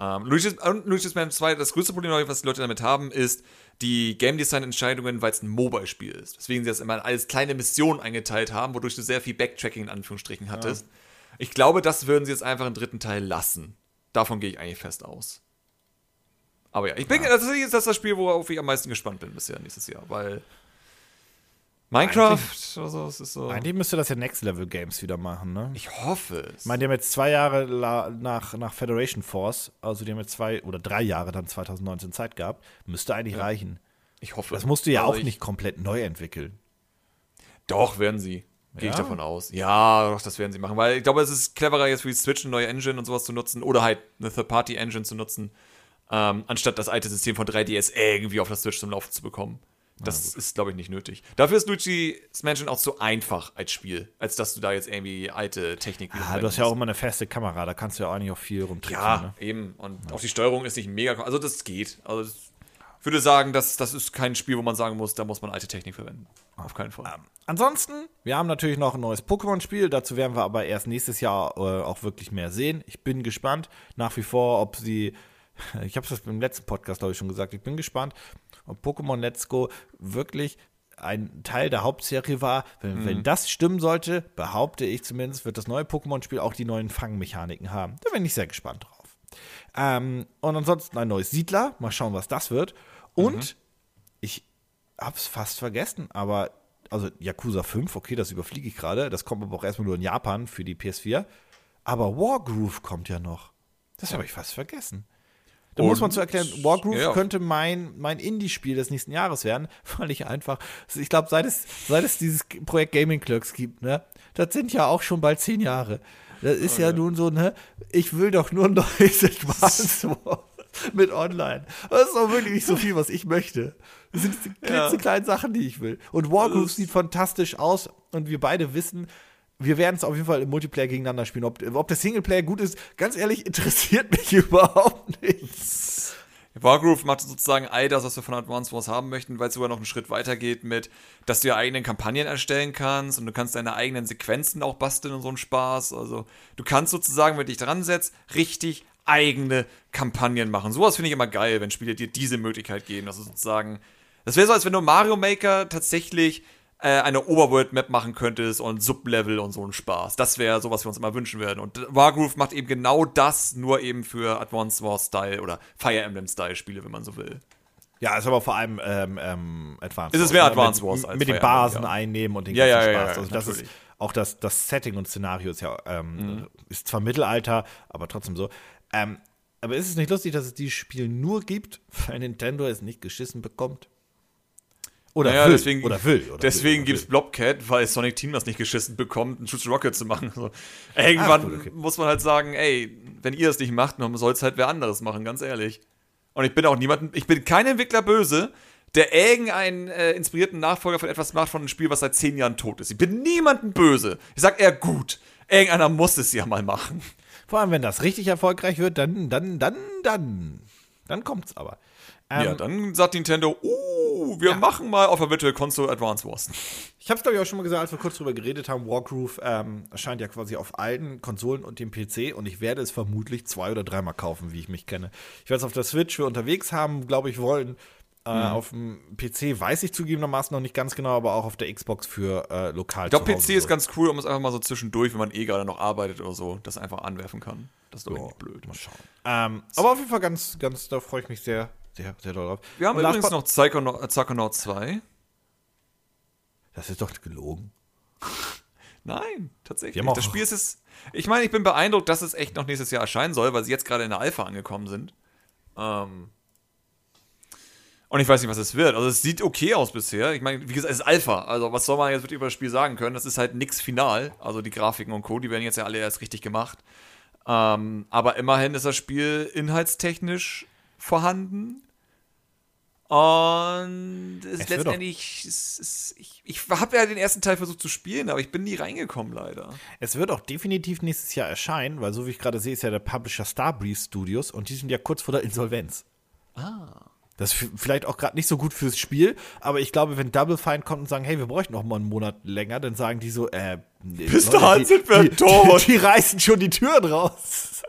Ähm, Luigi's, und Luigi's Mansion 2, das größte Problem, was die Leute damit haben, ist die Game Design-Entscheidungen, weil es ein Mobile-Spiel ist. Deswegen sie das immer als kleine Mission eingeteilt haben, wodurch du sehr viel Backtracking in Anführungsstrichen hattest. Ja. Ich glaube, das würden sie jetzt einfach im dritten Teil lassen. Davon gehe ich eigentlich fest aus. Aber ja, ich bin, ja. das ist das Spiel, worauf ich am meisten gespannt bin bisher nächstes Jahr, weil Minecraft, also, es ist so. Eigentlich müsste das ja Next Level Games wieder machen, ne? Ich hoffe es. Ich meine, die haben jetzt zwei Jahre nach, nach Federation Force, also die haben jetzt zwei oder drei Jahre dann 2019 Zeit gehabt. Müsste eigentlich ja. reichen. Ich hoffe. Das musst du ja also auch nicht komplett neu entwickeln. Doch, werden sie. Gehe ja? ich davon aus. Ja, doch, das werden sie machen. Weil ich glaube, es ist cleverer, jetzt für die Switch eine neue Engine und sowas zu nutzen oder halt eine Third-Party-Engine zu nutzen, ähm, anstatt das alte System von 3DS irgendwie auf der Switch zum Laufen zu bekommen. Das ist, glaube ich, nicht nötig. Dafür ist Luigi's Mansion auch zu einfach als Spiel, als dass du da jetzt irgendwie alte Technik wieder. Ja, du hast ja auch immer eine feste Kamera, da kannst du ja auch nicht auf viel rumtricksen. Ja, ne? eben. Und ja. auch die Steuerung ist nicht mega. Also, das geht. Also, ich würde sagen, das, das ist kein Spiel, wo man sagen muss, da muss man alte Technik verwenden. Auf keinen Fall. Ähm, ansonsten, wir haben natürlich noch ein neues Pokémon-Spiel. Dazu werden wir aber erst nächstes Jahr äh, auch wirklich mehr sehen. Ich bin gespannt nach wie vor, ob sie ich habe es beim letzten Podcast, glaube ich, schon gesagt. Ich bin gespannt, ob Pokémon Let's Go wirklich ein Teil der Hauptserie war. Wenn, mhm. wenn, das stimmen sollte, behaupte ich zumindest, wird das neue Pokémon-Spiel auch die neuen Fangmechaniken haben. Da bin ich sehr gespannt drauf. Ähm, und ansonsten ein neues Siedler. Mal schauen, was das wird. Und mhm. ich hab's fast vergessen, aber also Yakuza 5, okay, das überfliege ich gerade. Das kommt aber auch erstmal nur in Japan für die PS4. Aber Wargroove kommt ja noch. Das ja. habe ich fast vergessen. Da muss man zu erklären, Wargroove ja. könnte mein, mein Indie-Spiel des nächsten Jahres werden, weil ich einfach, ich glaube, seit es, seit es dieses Projekt Gaming Clerks gibt, ne, das sind ja auch schon bald zehn Jahre. Das ist okay. ja nun so, ne, ich will doch nur ein neues Advanced War mit online. Das ist auch wirklich nicht so viel, was ich möchte. Das sind die klitzekleinen ja. Sachen, die ich will. Und Wargroove sieht fantastisch aus und wir beide wissen, wir werden es auf jeden Fall im Multiplayer gegeneinander spielen. Ob, ob der Singleplayer gut ist, ganz ehrlich, interessiert mich überhaupt nicht. Wargroove macht sozusagen all das, was wir von Advanced Wars haben möchten, weil es sogar noch einen Schritt weiter geht mit, dass du ja eigenen Kampagnen erstellen kannst und du kannst deine eigenen Sequenzen auch basteln und so einen Spaß. Also du kannst sozusagen, wenn du dich dran setzt, richtig eigene Kampagnen machen. Sowas finde ich immer geil, wenn Spiele dir diese Möglichkeit geben. Also sozusagen, das wäre so, als wenn du Mario Maker tatsächlich eine Overworld-Map machen könntest und Sublevel und so ein Spaß. Das wäre so, was wir uns immer wünschen würden. Und Wargroove macht eben genau das, nur eben für Advanced War-Style oder Fire Emblem-Style-Spiele, wenn man so will. Ja, ist aber vor allem ähm, ähm, Advanced Ist es mehr? Advanced Wars als Mit den Basen ja. einnehmen und den ganzen ja, ja, Spaß. also das ist auch das, das Setting und Szenario ist ja ähm, Mhm. ist zwar Mittelalter, aber trotzdem so. Ähm, aber ist es nicht lustig, dass es dieses Spiel nur gibt, weil Nintendo es nicht geschissen bekommt? Oder Naja, will, deswegen, oder will. Oder deswegen gibt es. Blobcat, weil Sonic Team das nicht geschissen bekommt, einen Shoot Rocket zu machen. So. Irgendwann Ach, gut, okay. muss man halt sagen, ey, wenn ihr es nicht macht, dann soll es halt wer anderes machen, ganz ehrlich. Und ich bin auch niemanden, ich bin kein Entwickler böse, der irgendeinen äh, inspirierten Nachfolger von etwas macht, von einem Spiel, was seit zehn Jahren tot ist. Ich bin niemanden böse. Ich sag eher gut. Irgendeiner muss es ja mal machen. Vor allem, wenn das richtig erfolgreich wird, dann, dann, dann, dann, dann kommt's aber. Ähm, ja, dann sagt Nintendo, uh, wir machen mal auf der Virtual Console Advance Wars. Ich habe es, glaube ich, auch schon mal gesagt, als wir kurz drüber geredet haben. Wargroove ähm, erscheint ja quasi auf allen Konsolen und dem PC und ich werde es vermutlich zwei oder dreimal kaufen, wie ich mich kenne. Ich werde es auf der Switch für unterwegs haben, glaube ich, wollen. Äh, Mhm. Auf dem PC weiß ich zugegebenermaßen noch nicht ganz genau, aber auch auf der Xbox für äh, lokal Ich glaube, PC ist so. ganz cool, um es einfach mal so zwischendurch, wenn man eh gerade noch arbeitet oder so, das einfach anwerfen kann. Das ist doch Ja, blöd. Mal schauen. Ähm, aber auf jeden Fall ganz, ganz, da freue ich mich sehr, sehr, sehr doll drauf. Wir haben Und übrigens noch Psychonaut, Psychonaut 2. Das ist doch gelogen. Nein, tatsächlich. Das Spiel ist es. Ich meine, ich bin beeindruckt, dass es echt noch nächstes Jahr erscheinen soll, weil sie jetzt gerade in der Alpha angekommen sind. Ähm. Und ich weiß nicht, was es wird. Also es sieht okay aus bisher. Ich meine, wie gesagt, es ist Alpha. Also was soll man jetzt wirklich über das Spiel sagen können? Das ist halt nix final. Also die Grafiken und Co., die werden jetzt ja alle erst richtig gemacht. Ähm, aber immerhin ist das Spiel inhaltstechnisch vorhanden. Und es ist Es letztendlich, es ist, ich, ich habe ja den ersten Teil versucht zu spielen, aber ich bin nie reingekommen leider. Es wird auch definitiv nächstes Jahr erscheinen, weil so wie ich gerade sehe, ist ja der Publisher Starbreeze Studios und die sind ja kurz vor der Insolvenz. Ah. Das ist vielleicht auch gerade nicht so gut fürs Spiel, aber ich glaube, wenn Double Fine kommt und sagen, hey, wir bräuchten noch mal einen Monat länger, dann sagen die so, äh, nee, Bis dahin die, sind wir die, tot. Die, die reißen schon die Türen raus.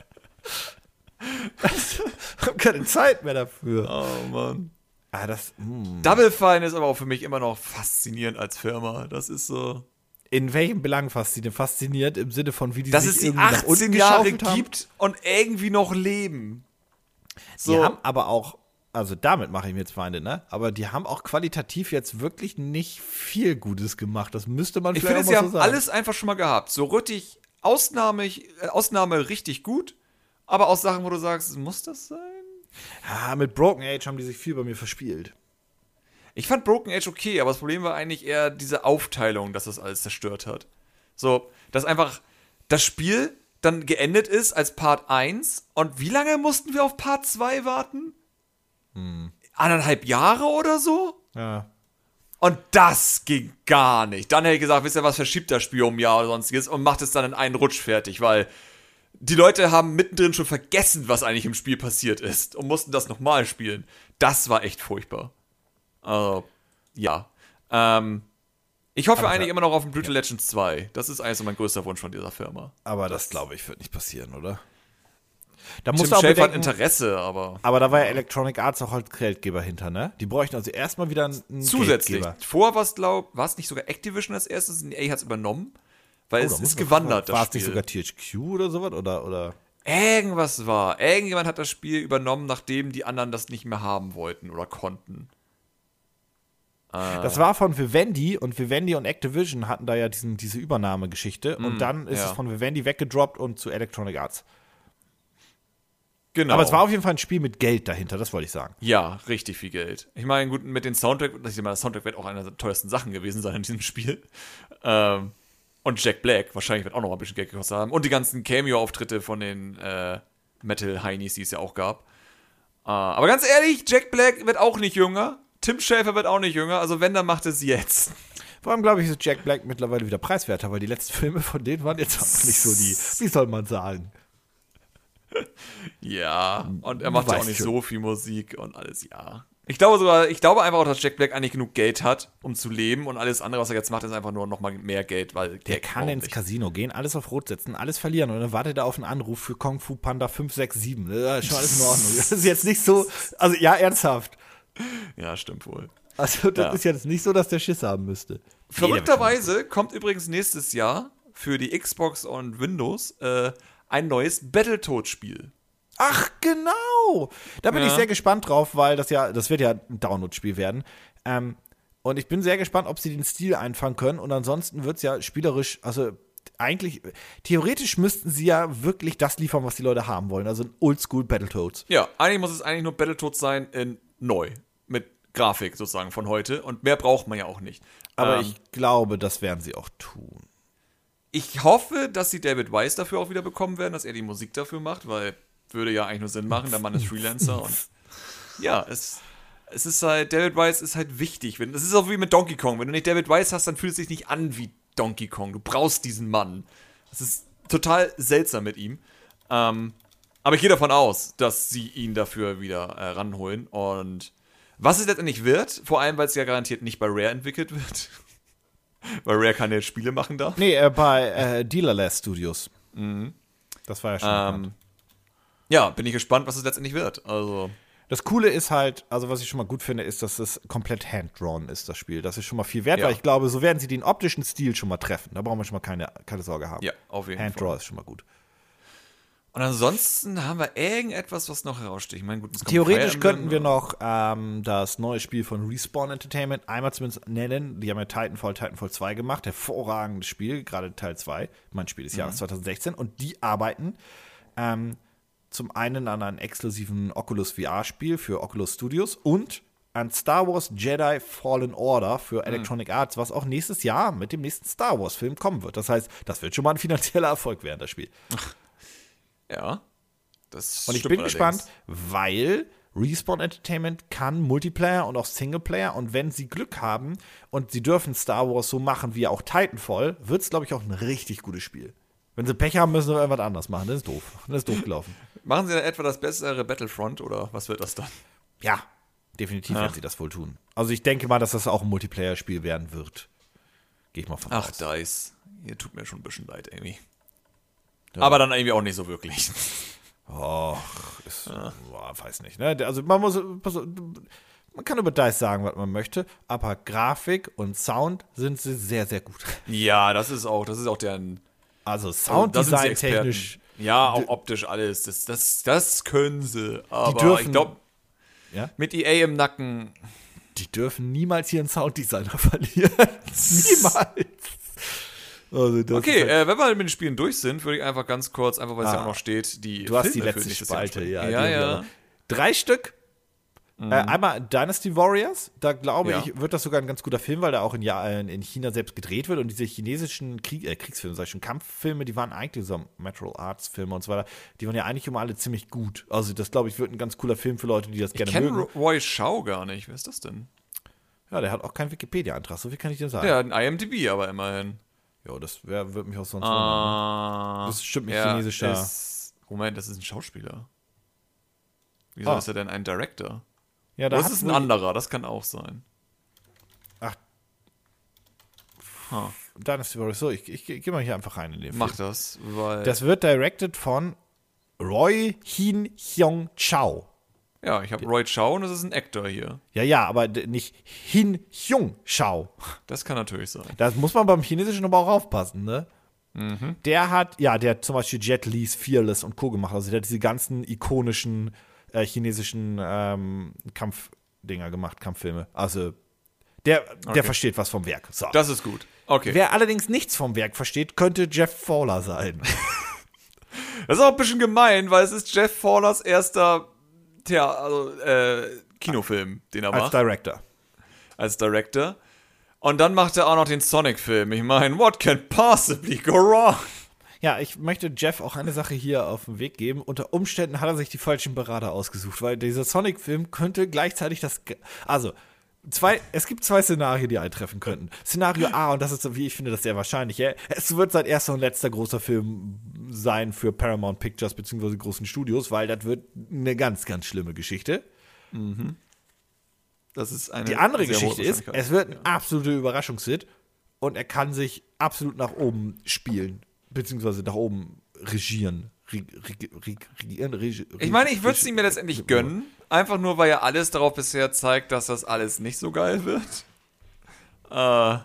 Ich hab keine Zeit mehr dafür. Oh Mann. Ah, das, hm. Double Fine ist aber auch für mich immer noch faszinierend als Firma. Das ist so. In welchem Belang faszinierend? Faszinierend im Sinne von, wie die Dass sich es nach 18 unten Jahre gibt und irgendwie noch leben. Die haben aber auch, also damit mache ich mir jetzt Feinde, ne? Aber die haben auch qualitativ jetzt wirklich nicht viel Gutes gemacht. Das müsste man Ich vielleicht finde, auch sie mal haben so sagen. alles einfach schon mal gehabt. So richtig Ausnahme, äh, Ausnahme richtig gut, aber auch Sachen, wo du sagst, muss das sein? Ja, mit Broken Age haben die sich viel bei mir verspielt. Ich fand Broken Age okay, aber das Problem war eigentlich eher diese Aufteilung, dass das alles zerstört hat. So, dass einfach das Spiel dann geendet ist als Part 1 und wie lange mussten wir auf Part 2 warten? Anderthalb Jahre oder so? Ja. Und das ging gar nicht. Dann hätte ich gesagt, wisst ihr was, verschiebt das Spiel um ein Jahr oder sonstiges und macht es dann in einen Rutsch fertig, weil die Leute haben mittendrin schon vergessen, was eigentlich im Spiel passiert ist und mussten das nochmal spielen. Das war echt furchtbar. Also, ja. Ähm, ich hoffe Aber eigentlich immer noch auf ein Brutal Legends 2. Das ist eigentlich so mein größter Wunsch von dieser Firma. Aber das, glaube ich, wird nicht passieren, oder? Da Tim musst auch Schafer hat bedenken, Interesse, aber aber da war ja Electronic Arts auch halt Geldgeber hinter, ne? Die bräuchten also erstmal wieder einen zusätzlich. Geldgeber. Vorher war es, glaube war es nicht sogar Activision als erstes? EA hat es übernommen. Weil Oh, es ist gewandert, War es nicht sogar THQ oder sowas? Oder, oder? Irgendwas war. Irgendjemand hat das Spiel übernommen, nachdem die anderen das nicht mehr haben wollten oder konnten. Das war von Vivendi und Vivendi und Activision hatten da ja diesen, diese Übernahmegeschichte und dann ist ja. es von Vivendi weggedroppt und zu Electronic Arts. Genau. Aber es war auf jeden Fall ein Spiel mit Geld dahinter, das wollte ich sagen. ja, richtig viel Geld. Ich meine, gut, mit dem Soundtrack, ich meine, das Soundtrack wird auch einer der teuersten Sachen gewesen sein in diesem Spiel. Ähm, und Jack Black, wahrscheinlich wird auch noch mal ein bisschen Geld gekostet haben. Und die ganzen Cameo-Auftritte von den äh, Metal-Heinis, die es ja auch gab. Äh, aber ganz ehrlich, Jack Black wird auch nicht jünger. Tim Schafer wird auch nicht jünger. Also wenn, dann macht es jetzt. Vor allem, glaube ich, ist Jack Black mittlerweile wieder preiswerter, weil die letzten Filme von denen waren jetzt auch nicht so die, wie soll man sagen? Ja, und er macht ja auch nicht schon. so viel Musik und alles, ja. Ich glaube sogar, ich glaube einfach auch, dass Jack Black eigentlich genug Geld hat, um zu leben und alles andere, was er jetzt macht, ist einfach nur noch mal mehr Geld, weil Der kann ins nicht. Casino gehen, alles auf Rot setzen, alles verlieren und dann wartet er auf einen Anruf für Kung Fu Panda 567. Das ist schon alles in Ordnung. Das ist jetzt nicht so, also ja, ernsthaft. Ja, stimmt wohl. Also das Ja. ist jetzt nicht so, dass der Schiss haben müsste. Verrückterweise kommt übrigens nächstes Jahr für die Xbox und Windows äh, ein neues Battletoads-Spiel. Ach, genau. Da bin Ja. ich sehr gespannt drauf, weil das ja, das wird ja ein Download-Spiel werden. Ähm, und ich bin sehr gespannt, ob sie den Stil einfangen können. Und ansonsten wird es ja spielerisch, also eigentlich, theoretisch müssten sie ja wirklich das liefern, was die Leute haben wollen. Also ein Oldschool Battletoads. Ja, eigentlich muss es eigentlich nur Battletoads sein in neu. Mit Grafik sozusagen von heute. Und mehr braucht man ja auch nicht. Aber Ähm, ich glaube, das werden sie auch tun. Ich hoffe, dass sie David Weiss dafür auch wieder bekommen werden, dass er die Musik dafür macht, weil würde ja eigentlich nur Sinn machen, der Mann ist Freelancer und ja, es, es ist halt, David Weiss ist halt wichtig. Wenn, das ist auch wie mit Donkey Kong. Wenn du nicht David Weiss hast, dann fühlt es sich nicht an wie Donkey Kong. Du brauchst diesen Mann. Das ist total seltsam mit ihm. Ähm, aber ich gehe davon aus, dass sie ihn dafür wieder äh, ranholen. Und was es letztendlich wird, vor allem, weil es ja garantiert nicht bei Rare entwickelt wird. weil Rare keine Spiele machen darf. Nee, äh, bei äh, Dealerless Studios. Das war ja schon. bekannt. Ähm, ja, bin ich gespannt, was es letztendlich wird. Also, Das Coole ist halt, also was ich schon mal gut finde, ist, dass es komplett hand-drawn ist, das Spiel. Das ist schon mal viel wert, Ja. weil ich glaube, so werden sie den optischen Stil schon mal treffen. Da brauchen wir schon mal keine, keine Sorge haben. ja, auf jeden Hand-draw Fall. ist schon mal gut. Und ansonsten haben wir irgendetwas, was noch heraussticht. Ich meine, gut, Theoretisch könnten wir noch ähm, das neue Spiel von Respawn Entertainment einmal zumindest nennen. Die haben ja Titanfall, Titanfall 2 gemacht. Hervorragendes Spiel, gerade Teil 2. Mein Spiel des Mhm. Jahres 2016. Und die arbeiten ähm, zum einen an einem exklusiven Oculus VR-Spiel für Oculus Studios und an Star Wars Jedi Fallen Order Mhm. für Electronic Arts, was auch nächstes Jahr mit dem nächsten Star Wars-Film kommen wird. Das heißt, das wird schon mal ein finanzieller Erfolg werden, das Spiel. Ja. Das Und ich bin allerdings. gespannt, weil Respawn Entertainment kann Multiplayer und auch Singleplayer und wenn sie Glück haben und sie dürfen Star Wars so machen wie auch Titanfall, wird es, glaube ich, auch ein richtig gutes Spiel. Wenn sie Pech haben, müssen sie irgendwas anderes machen. Das ist doof. Das ist doof gelaufen. Machen sie dann etwa das bessere Battlefront oder was wird das dann? Ja, definitiv werden sie das wohl tun. Also ich denke mal, dass das auch ein Multiplayer-Spiel werden wird. Gehe ich mal von Ach, aus. Dice. Ihr tut mir schon ein bisschen leid, Amy. Ja. Aber dann irgendwie auch nicht so wirklich. Och, ist, boah, weiß nicht. Ne? Also man muss, man kann über DICE sagen, was man möchte, aber Grafik und Sound sind sie sehr, sehr gut. ja, das ist auch, das ist auch deren Also Sounddesign Experten. technisch. Ja, auch optisch alles. Das, das, das können sie. Aber dürfen- ich glaube, Ja? mit EA im Nacken. Die dürfen niemals hier einen Sounddesigner verlieren. niemals. Also Okay, halt, äh, wenn wir mit den Spielen durch sind, würde ich einfach ganz kurz, einfach weil es ja Ah. auch noch steht, die du hast die Filme letzte Spalte, ja. Ja, ja. Drei Stück. Äh, einmal Dynasty Warriors, da glaube Ja. ich, wird das sogar ein ganz guter Film, weil der auch in, ja, äh, in China selbst gedreht wird und diese chinesischen Krieg, äh, Kriegsfilme, sag ich schon, Kampffilme, die waren eigentlich so Martial Arts Filme und so weiter, die waren ja eigentlich immer alle ziemlich gut. Also das glaube ich wird ein ganz cooler Film für Leute, die das Ich gerne kenne mögen. Roy Shaw gar nicht. Wer ist das denn? Ja, der hat auch keinen Wikipedia-Eintrag, so viel kann ich dir sagen. Ja, ein IMDb, aber immerhin. Ja, das wär, würde mich auch sonst. Ah, Das ein er chinesischer- Ist, Moment, das ist ein Schauspieler. Wieso Ah. ist er denn ein Director? Ja, da Das ist ein anderer, das kann auch sein. Ach. Huh. Dynasty Warriors, so, ich, ich, ich gehe mal hier einfach rein in den Mach Film. das, weil. Das wird directed von Roy Hin Hyung Chao. ja, ich habe Roy Shaw und das ist ein Actor hier. Ja, ja, aber nicht Hin Hyung Chao. Das kann natürlich sein. Das muss man beim Chinesischen aber auch aufpassen, ne? Mhm. Der hat, ja, der hat zum Beispiel Jet Li's Fearless und Co. gemacht. Also der hat diese ganzen ikonischen äh, chinesischen ähm, Kampfdinger gemacht, Kampffilme. Also der, der Okay. versteht was vom Werk. So. Das ist gut. Okay. Wer allerdings nichts vom Werk versteht, könnte Jeff Fowler sein. Das ist auch ein bisschen gemein, weil es ist Jeff Fawlers erster Thea also, äh, Kinofilm, den er als macht Director. als Director. Und dann macht er auch noch den Sonic-Film. Ich meine, what can possibly go wrong? Ja, ich möchte Jeff auch eine Sache hier auf den Weg geben. Unter Umständen hat er sich die falschen Berater ausgesucht, weil dieser Sonic-Film könnte gleichzeitig das. Also, zwei, es gibt zwei Szenarien, die eintreffen könnten. Szenario A, und das ist, so, wie ich finde, das sehr wahrscheinlich. Ja, es wird sein erster und letzter großer Film sein für Paramount Pictures bzw. großen Studios, weil das wird eine ganz, ganz schlimme Geschichte. Das ist eine Die andere Geschichte ist, es wird ein absoluter Überraschungshit und er kann sich absolut nach oben spielen, beziehungsweise nach oben regieren. Reg, reg, reg, regieren, reg, Ich meine, ich würde es ihm mir letztendlich gönnen. Einfach nur, weil ja alles darauf bisher zeigt, dass das alles nicht so geil wird. Äh,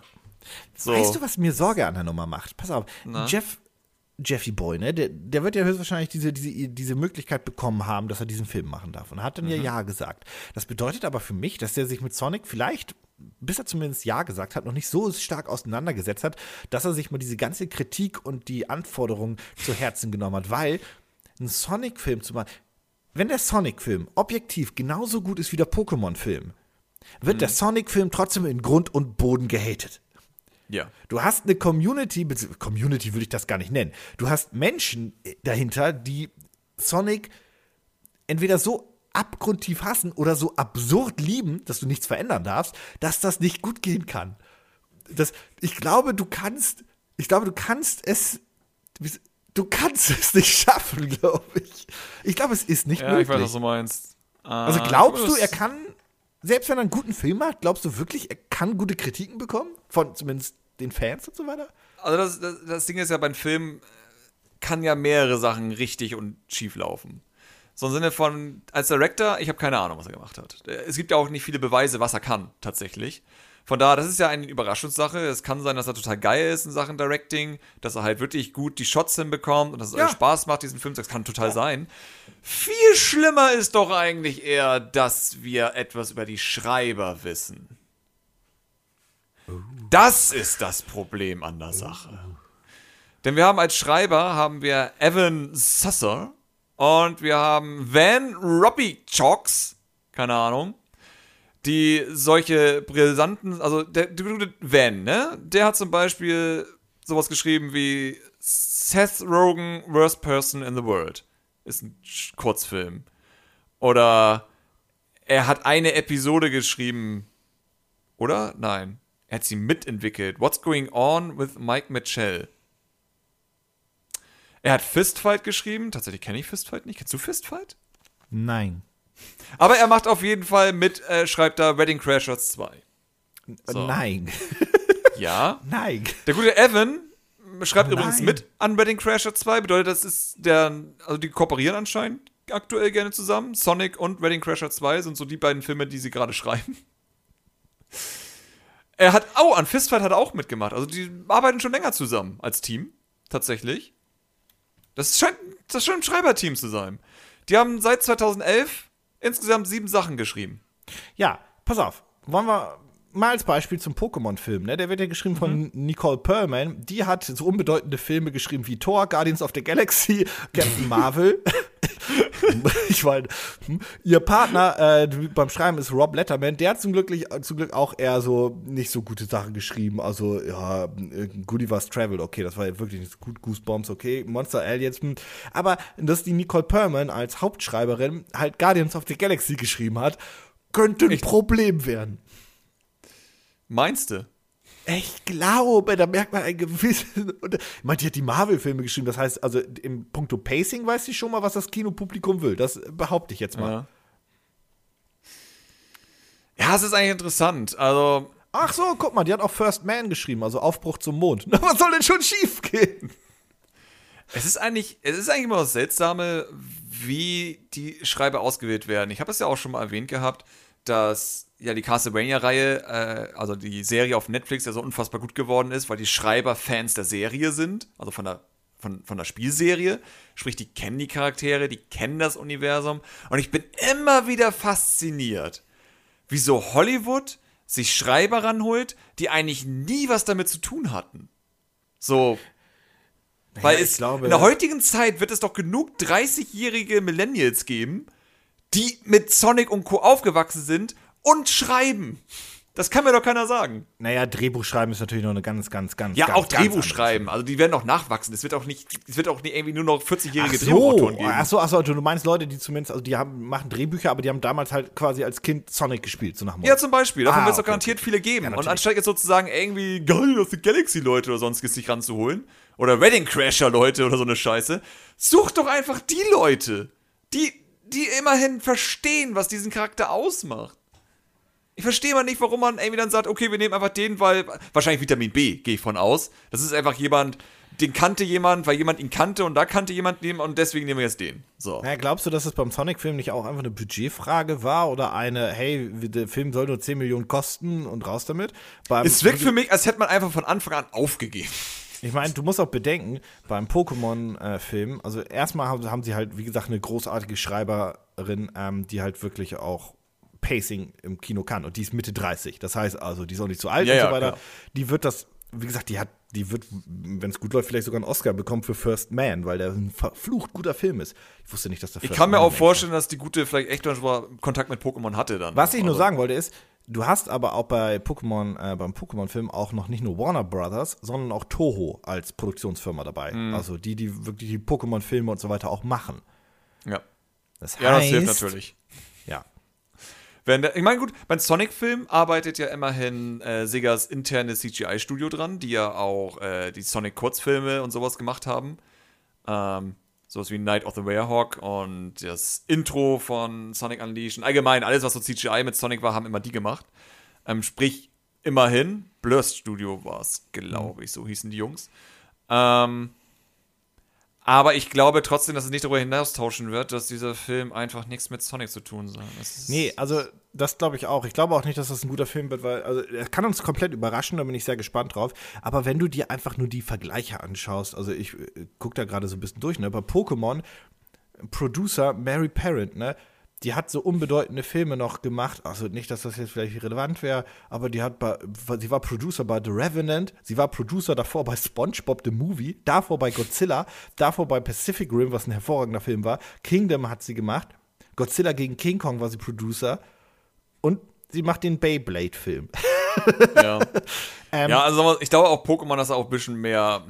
So. Weißt du, was mir Sorge an der Nummer macht? Pass auf, Na? Jeff, Jeffy Boy, ne, der, der wird ja höchstwahrscheinlich diese, diese, diese Möglichkeit bekommen haben, dass er diesen Film machen darf. Und er hat dann ja Ja gesagt. Das bedeutet aber für mich, dass er sich mit Sonic vielleicht, bis er zumindest Ja gesagt hat, noch nicht so stark auseinandergesetzt hat, dass er sich mal diese ganze Kritik und die Anforderungen zu Herzen genommen hat. Weil ein Sonic-Film zu machen, wenn der Sonic-Film objektiv genauso gut ist wie der Pokémon-Film, wird der Sonic-Film trotzdem in Grund und Boden gehatet. Ja. Du hast eine Community, Community würde ich das gar nicht nennen. Du hast Menschen dahinter, die Sonic entweder so abgrundtief hassen oder so absurd lieben, dass du nichts verändern darfst, dass das nicht gut gehen kann. Das, ich glaube, du kannst, ich glaube, du kannst es, du kannst es nicht schaffen, glaube ich. Ich glaube, es ist nicht Ja, möglich. ich weiß, was du meinst. Also Ah, glaubst du, er kann, selbst wenn er einen guten Film macht, glaubst du wirklich, er kann gute Kritiken bekommen? Von zumindest den Fans und so weiter? Also das, das, das Ding ist ja, beim Film kann ja mehrere Sachen richtig und schief laufen. So im Sinne von, als Director, ich habe keine Ahnung, was er gemacht hat. Es gibt ja auch nicht viele Beweise, was er kann, tatsächlich. Von daher, das ist ja eine Überraschungssache. Es kann sein, dass er total geil ist in Sachen Directing, dass er halt wirklich gut die Shots hinbekommt und dass es Ja. Spaß macht, diesen Film. Das kann total sein. Viel schlimmer ist doch eigentlich eher, dass wir etwas über die Schreiber wissen. Das ist das Problem an der Sache. Denn wir haben als Schreiber haben wir Evan Susser und wir haben Van Robbie Chalks, keine Ahnung, die solche brisanten, also der, der Van, ne? Der hat zum Beispiel sowas geschrieben wie Seth Rogen, Worst Person in the World. Ist ein Kurzfilm. Oder er hat eine Episode geschrieben, oder? Nein. Er hat sie mitentwickelt. What's Going On with Mike Mitchell? Er hat Fistfight geschrieben. Tatsächlich kenne ich Fistfight nicht. Kennst du Fistfight? Nein. Aber er macht auf jeden Fall mit, äh, schreibt da Wedding Crashers 2. So. Nein. Ja. Nein. Der gute Evan schreibt Oh übrigens nein. mit an Wedding Crasher 2. Bedeutet, das ist der, also die kooperieren anscheinend aktuell gerne zusammen. Sonic und Wedding Crasher 2 sind so die beiden Filme, die sie gerade schreiben. Er hat, oh, an Fistfight hat er auch mitgemacht. Also die arbeiten schon länger zusammen als Team. Tatsächlich. Das scheint, das scheint ein Schreiberteam zu sein. Die haben seit 2011 insgesamt sieben Sachen geschrieben. Ja, pass auf. Wollen wir mal als Beispiel zum Pokémon-Film, ne? Der wird ja geschrieben von Nicole Perlman. Die hat so unbedeutende Filme geschrieben wie Thor, Guardians of the Galaxy, Captain Marvel. ich meine, hm, ihr Partner äh, beim Schreiben ist Rob Letterman. Der hat zum Glück, zum Glück auch eher so nicht so gute Sachen geschrieben. Also, ja, Gulliver's Travel, okay, das war ja wirklich nicht so gut. Goosebumps, okay. Monster Aliens, hm. Aber dass die Nicole Perlman als Hauptschreiberin halt Guardians of the Galaxy geschrieben hat, könnte ein Problem werden. Meinst du? Ich glaube, da merkt man ein gewisses. Und, ich meine, die hat die Marvel-Filme geschrieben. Das heißt, also im Punkto Pacing weiß sie schon mal, was das Kinopublikum will. Das behaupte ich jetzt mal. Ja. Ja, es ist eigentlich interessant. Also, Ach so, guck mal, die hat auch First Man geschrieben, also Aufbruch zum Mond. Na, was soll denn schon schief gehen? es ist eigentlich, es ist eigentlich immer das Seltsame, wie die Schreiber ausgewählt werden. Ich habe es ja auch schon mal erwähnt gehabt, dass ja die Castlevania-Reihe, äh, also die Serie auf Netflix, ja so unfassbar gut geworden ist, weil die Schreiber Fans der Serie sind, also von der von, von der Spielserie. Sprich, die kennen die Charaktere, die kennen das Universum. Und ich bin immer wieder fasziniert, wieso Hollywood sich Schreiber ranholt, die eigentlich nie was damit zu tun hatten. So. Weil ich es glaube- in der heutigen Zeit wird es doch genug 30-jährige Millennials geben, die mit Sonic und Co. aufgewachsen sind und schreiben. Das kann mir doch keiner sagen. Naja, Drehbuch schreiben ist natürlich noch eine ganz, ganz, ganz. Ja, ganz, auch Drehbuch schreiben. Also die werden auch nachwachsen. Es wird auch nicht, es wird auch nicht irgendwie nur noch 40-jährige Ach so, Drehbuchautoren geben. ach so, ach so, du meinst Leute, die zumindest, also die haben, machen Drehbücher, aber die haben damals halt quasi als Kind Sonic gespielt, so nach dem Ja, zum Beispiel. Davon Ah, wird es doch okay, garantiert viele geben. und natürlich. anstatt jetzt sozusagen irgendwie Guardian of the Galaxy Leute oder sonstiges sich ranzuholen, oder Wedding Crasher Leute oder so eine Scheiße, such doch einfach die Leute, die, die immerhin verstehen, was diesen Charakter ausmacht. Ich verstehe mal nicht, warum man irgendwie dann sagt, okay, wir nehmen einfach den, weil wahrscheinlich Vitamin B, gehe ich von aus. Das ist einfach jemand, den kannte jemand, weil jemand ihn kannte und da kannte jemand den und deswegen nehmen wir jetzt den. So. Ja, glaubst du, dass es beim Sonic-Film nicht auch einfach eine Budgetfrage war oder eine, hey, der Film soll nur 10 Millionen kosten und raus damit? Beim, es wirkt für mich, als hätte man einfach von Anfang an aufgegeben. Ich meine, du musst auch bedenken, beim Pokémon-Film, also erstmal haben, haben, sie halt, wie gesagt, eine großartige Schreiberin, ähm, die halt wirklich auch Pacing im Kino kann. Und die ist Mitte 30. Das heißt also, die ist auch nicht zu alt Ja, und ja, so weiter. klar. Die wird das, wie gesagt, die hat, die wird, wenn es gut läuft, vielleicht sogar einen Oscar bekommen für First Man, weil der ein verflucht guter Film ist. Ich wusste nicht, dass der Ich First kann mir Man auch ein vorstellen, dass die gute vielleicht echt schon mal Kontakt mit Pokémon hatte dann. Was ich nur Also, sagen wollte ist, du hast aber auch bei Pokémon, äh, beim Pokémon-Film auch noch nicht nur Warner Brothers, sondern auch Toho als Produktionsfirma dabei. Mhm. Also die, die wirklich die Pokémon-Filme und so weiter auch machen. Ja. Das ja, das heißt, hilft natürlich. Ja. Wenn der, ich meine, gut, beim Sonic-Film arbeitet ja immerhin äh, Segas internes CGI-Studio dran, die ja auch äh, die Sonic-Kurzfilme und sowas gemacht haben. Ähm, sowas wie Night of the Werehog und das Intro von Sonic Unleashed. Und allgemein, alles, was so CGI mit Sonic war, haben immer die gemacht. Ähm, sprich, immerhin, Blurst Studio war es, glaube ich, so hießen die Jungs. Ähm, aber ich glaube trotzdem, dass es nicht darüber hinaustauschen wird, dass dieser Film einfach nichts mit Sonic zu tun hat. Nee, also das glaube ich auch. Ich glaube auch nicht, dass das ein guter Film wird, weil also er kann uns komplett überraschen, da bin ich sehr gespannt drauf. Aber wenn du dir einfach nur die Vergleiche anschaust, also ich äh, gucke da gerade so ein bisschen durch, ne? Bei Pokémon, Producer Mary Parent, ne? Die hat so unbedeutende Filme noch gemacht. Also nicht, dass das jetzt vielleicht relevant wäre, aber die hat bei, sie war Producer bei The Revenant, sie war Producer davor bei SpongeBob the Movie, davor bei Godzilla, davor bei Pacific Rim, was ein hervorragender Film war. Kingdom hat sie gemacht. Godzilla gegen King Kong war sie Producer. Und sie macht den Beyblade-Film. Ja. Ähm, ja, also ich glaube auch Pokémon, da auch ein bisschen mehr,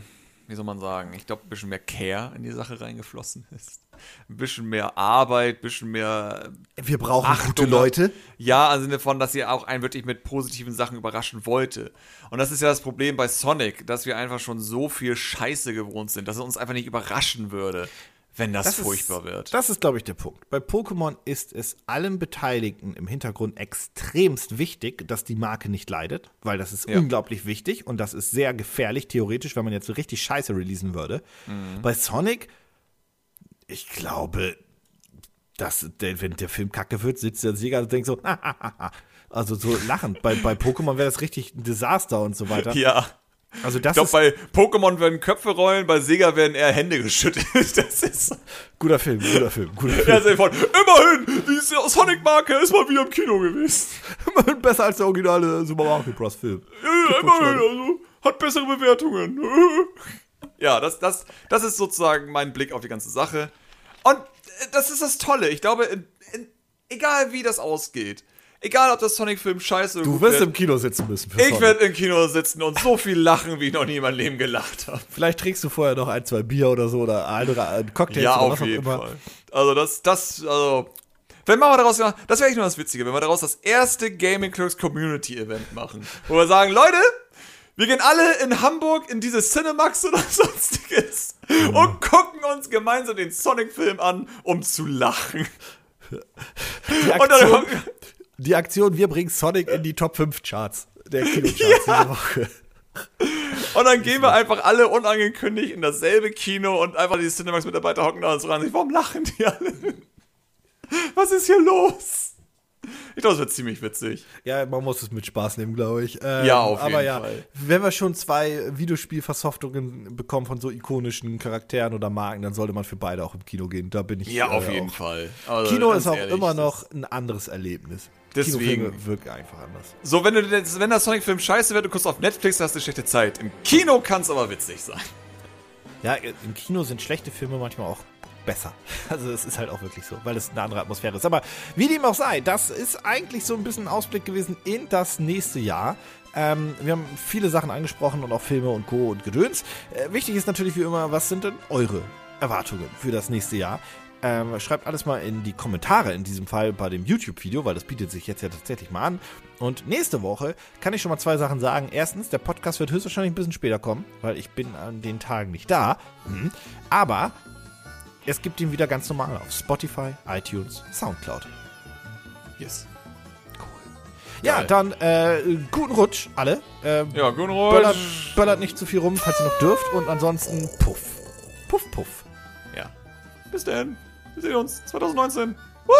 wie soll man sagen, ich glaube, ein bisschen mehr Care in die Sache reingeflossen ist. Ein bisschen mehr Arbeit, ein bisschen mehr. Wir brauchen Achtung, gute Leute. Ja, im Sinne von, dass sie auch einen wirklich mit positiven Sachen überraschen wollte. Und das ist ja das Problem bei Sonic, dass wir einfach schon so viel Scheiße gewohnt sind, dass es uns einfach nicht überraschen würde, wenn das, furchtbar ist, wird. Das ist, glaube ich, der Punkt. Bei Pokémon ist es allen Beteiligten im Hintergrund extremst wichtig, dass die Marke nicht leidet, weil das ist Ja. unglaublich wichtig und das ist sehr gefährlich, theoretisch, wenn man jetzt so richtig Scheiße releasen würde. Mhm. Bei Sonic, ich glaube, dass der, wenn der Film kacke wird, sitzt der Sieger und denkt so, also so lachend. bei, bei Pokémon wäre das richtig ein Desaster und so weiter. ja. Also das Ich glaube, bei Pokémon werden Köpfe rollen, bei Sega werden eher Hände geschüttelt. Das ist. guter Film, guter Film, guter Film. Ja, sehr von, immerhin, die Sonic-Marke ist mal wieder im Kino gewesen. Immerhin besser als der originale Super Mario Bros. Film. Ja, immerhin, also, hat bessere Bewertungen. Ja, das, das, das ist sozusagen mein Blick auf die ganze Sache. Und äh, das ist das Tolle. Ich glaube, in, in, egal wie das ausgeht, egal ob das Sonic-Film scheiße oder Du gut wirst wird, im Kino sitzen müssen. Ich werde im Kino sitzen und so viel lachen, wie ich noch nie in meinem Leben gelacht habe. Vielleicht trinkst du vorher noch ein, zwei Bier oder so oder andere ein Cocktails Ja, oder auf jeden immer. Fall. Also das, das, also. Wenn machen wir daraus, das wäre echt nur das Witzige, wenn wir daraus das erste Gaming Clerks Community Event machen. Wo wir sagen, Leute, wir gehen alle in Hamburg in diese Cinemax oder sonstiges Mhm. und gucken uns gemeinsam den Sonic-Film an, um zu lachen. Die Und dann, Aktion, die Aktion, wir bringen Sonic in die Top 5 Charts der Kinocharts diese Woche. und dann gehen wir einfach alle unangekündigt in dasselbe Kino und einfach die Cinemax-Mitarbeiter hocken da und so ran. Warum lachen die alle? Was ist hier los? Ich glaube, es wird ziemlich witzig. Ja, man muss es mit Spaß nehmen, glaube ich. Ähm, Ja, auf aber jeden ja, Fall. wenn wir schon zwei Videospielversoftungen bekommen von so ikonischen Charakteren oder Marken, dann sollte man für beide auch im Kino gehen. Da bin ich Ja, auf äh, jeden auch. Fall. Also, Kino ist auch ehrlich, immer noch ein anderes Erlebnis. Deswegen. Kinofilme wirken einfach anders. So, wenn, du, das- wenn der Sonic-Film scheiße wird, du guckst auf Netflix, hast du schlechte Zeit. Im Kino kann es aber witzig sein. Ja, im Kino sind schlechte Filme manchmal auch besser. Also es ist halt auch wirklich so, weil es eine andere Atmosphäre ist. Aber wie dem auch sei, das ist eigentlich so ein bisschen ein Ausblick gewesen in das nächste Jahr. Ähm, wir haben viele Sachen angesprochen und auch Filme und Co. und Gedöns. Äh, wichtig ist natürlich wie immer, was sind denn eure Erwartungen für das nächste Jahr? Ähm, schreibt alles mal in die Kommentare, in diesem Fall bei dem YouTube-Video, weil das bietet sich jetzt ja tatsächlich mal an. Und nächste Woche kann ich schon mal zwei Sachen sagen. Erstens, der Podcast wird höchstwahrscheinlich ein bisschen später kommen, weil ich bin an den Tagen nicht da. Hm. Aber es gibt ihn wieder ganz normal auf Spotify, iTunes, Soundcloud. Yes. Ja, Geil. dann äh, guten Rutsch, alle. Äh, Ja, guten böllert, Rutsch. böllert nicht zu viel rum, falls ihr noch dürft. Und ansonsten puff. Puff, puff. Ja. Bis dann. Wir sehen uns 2019. Woo!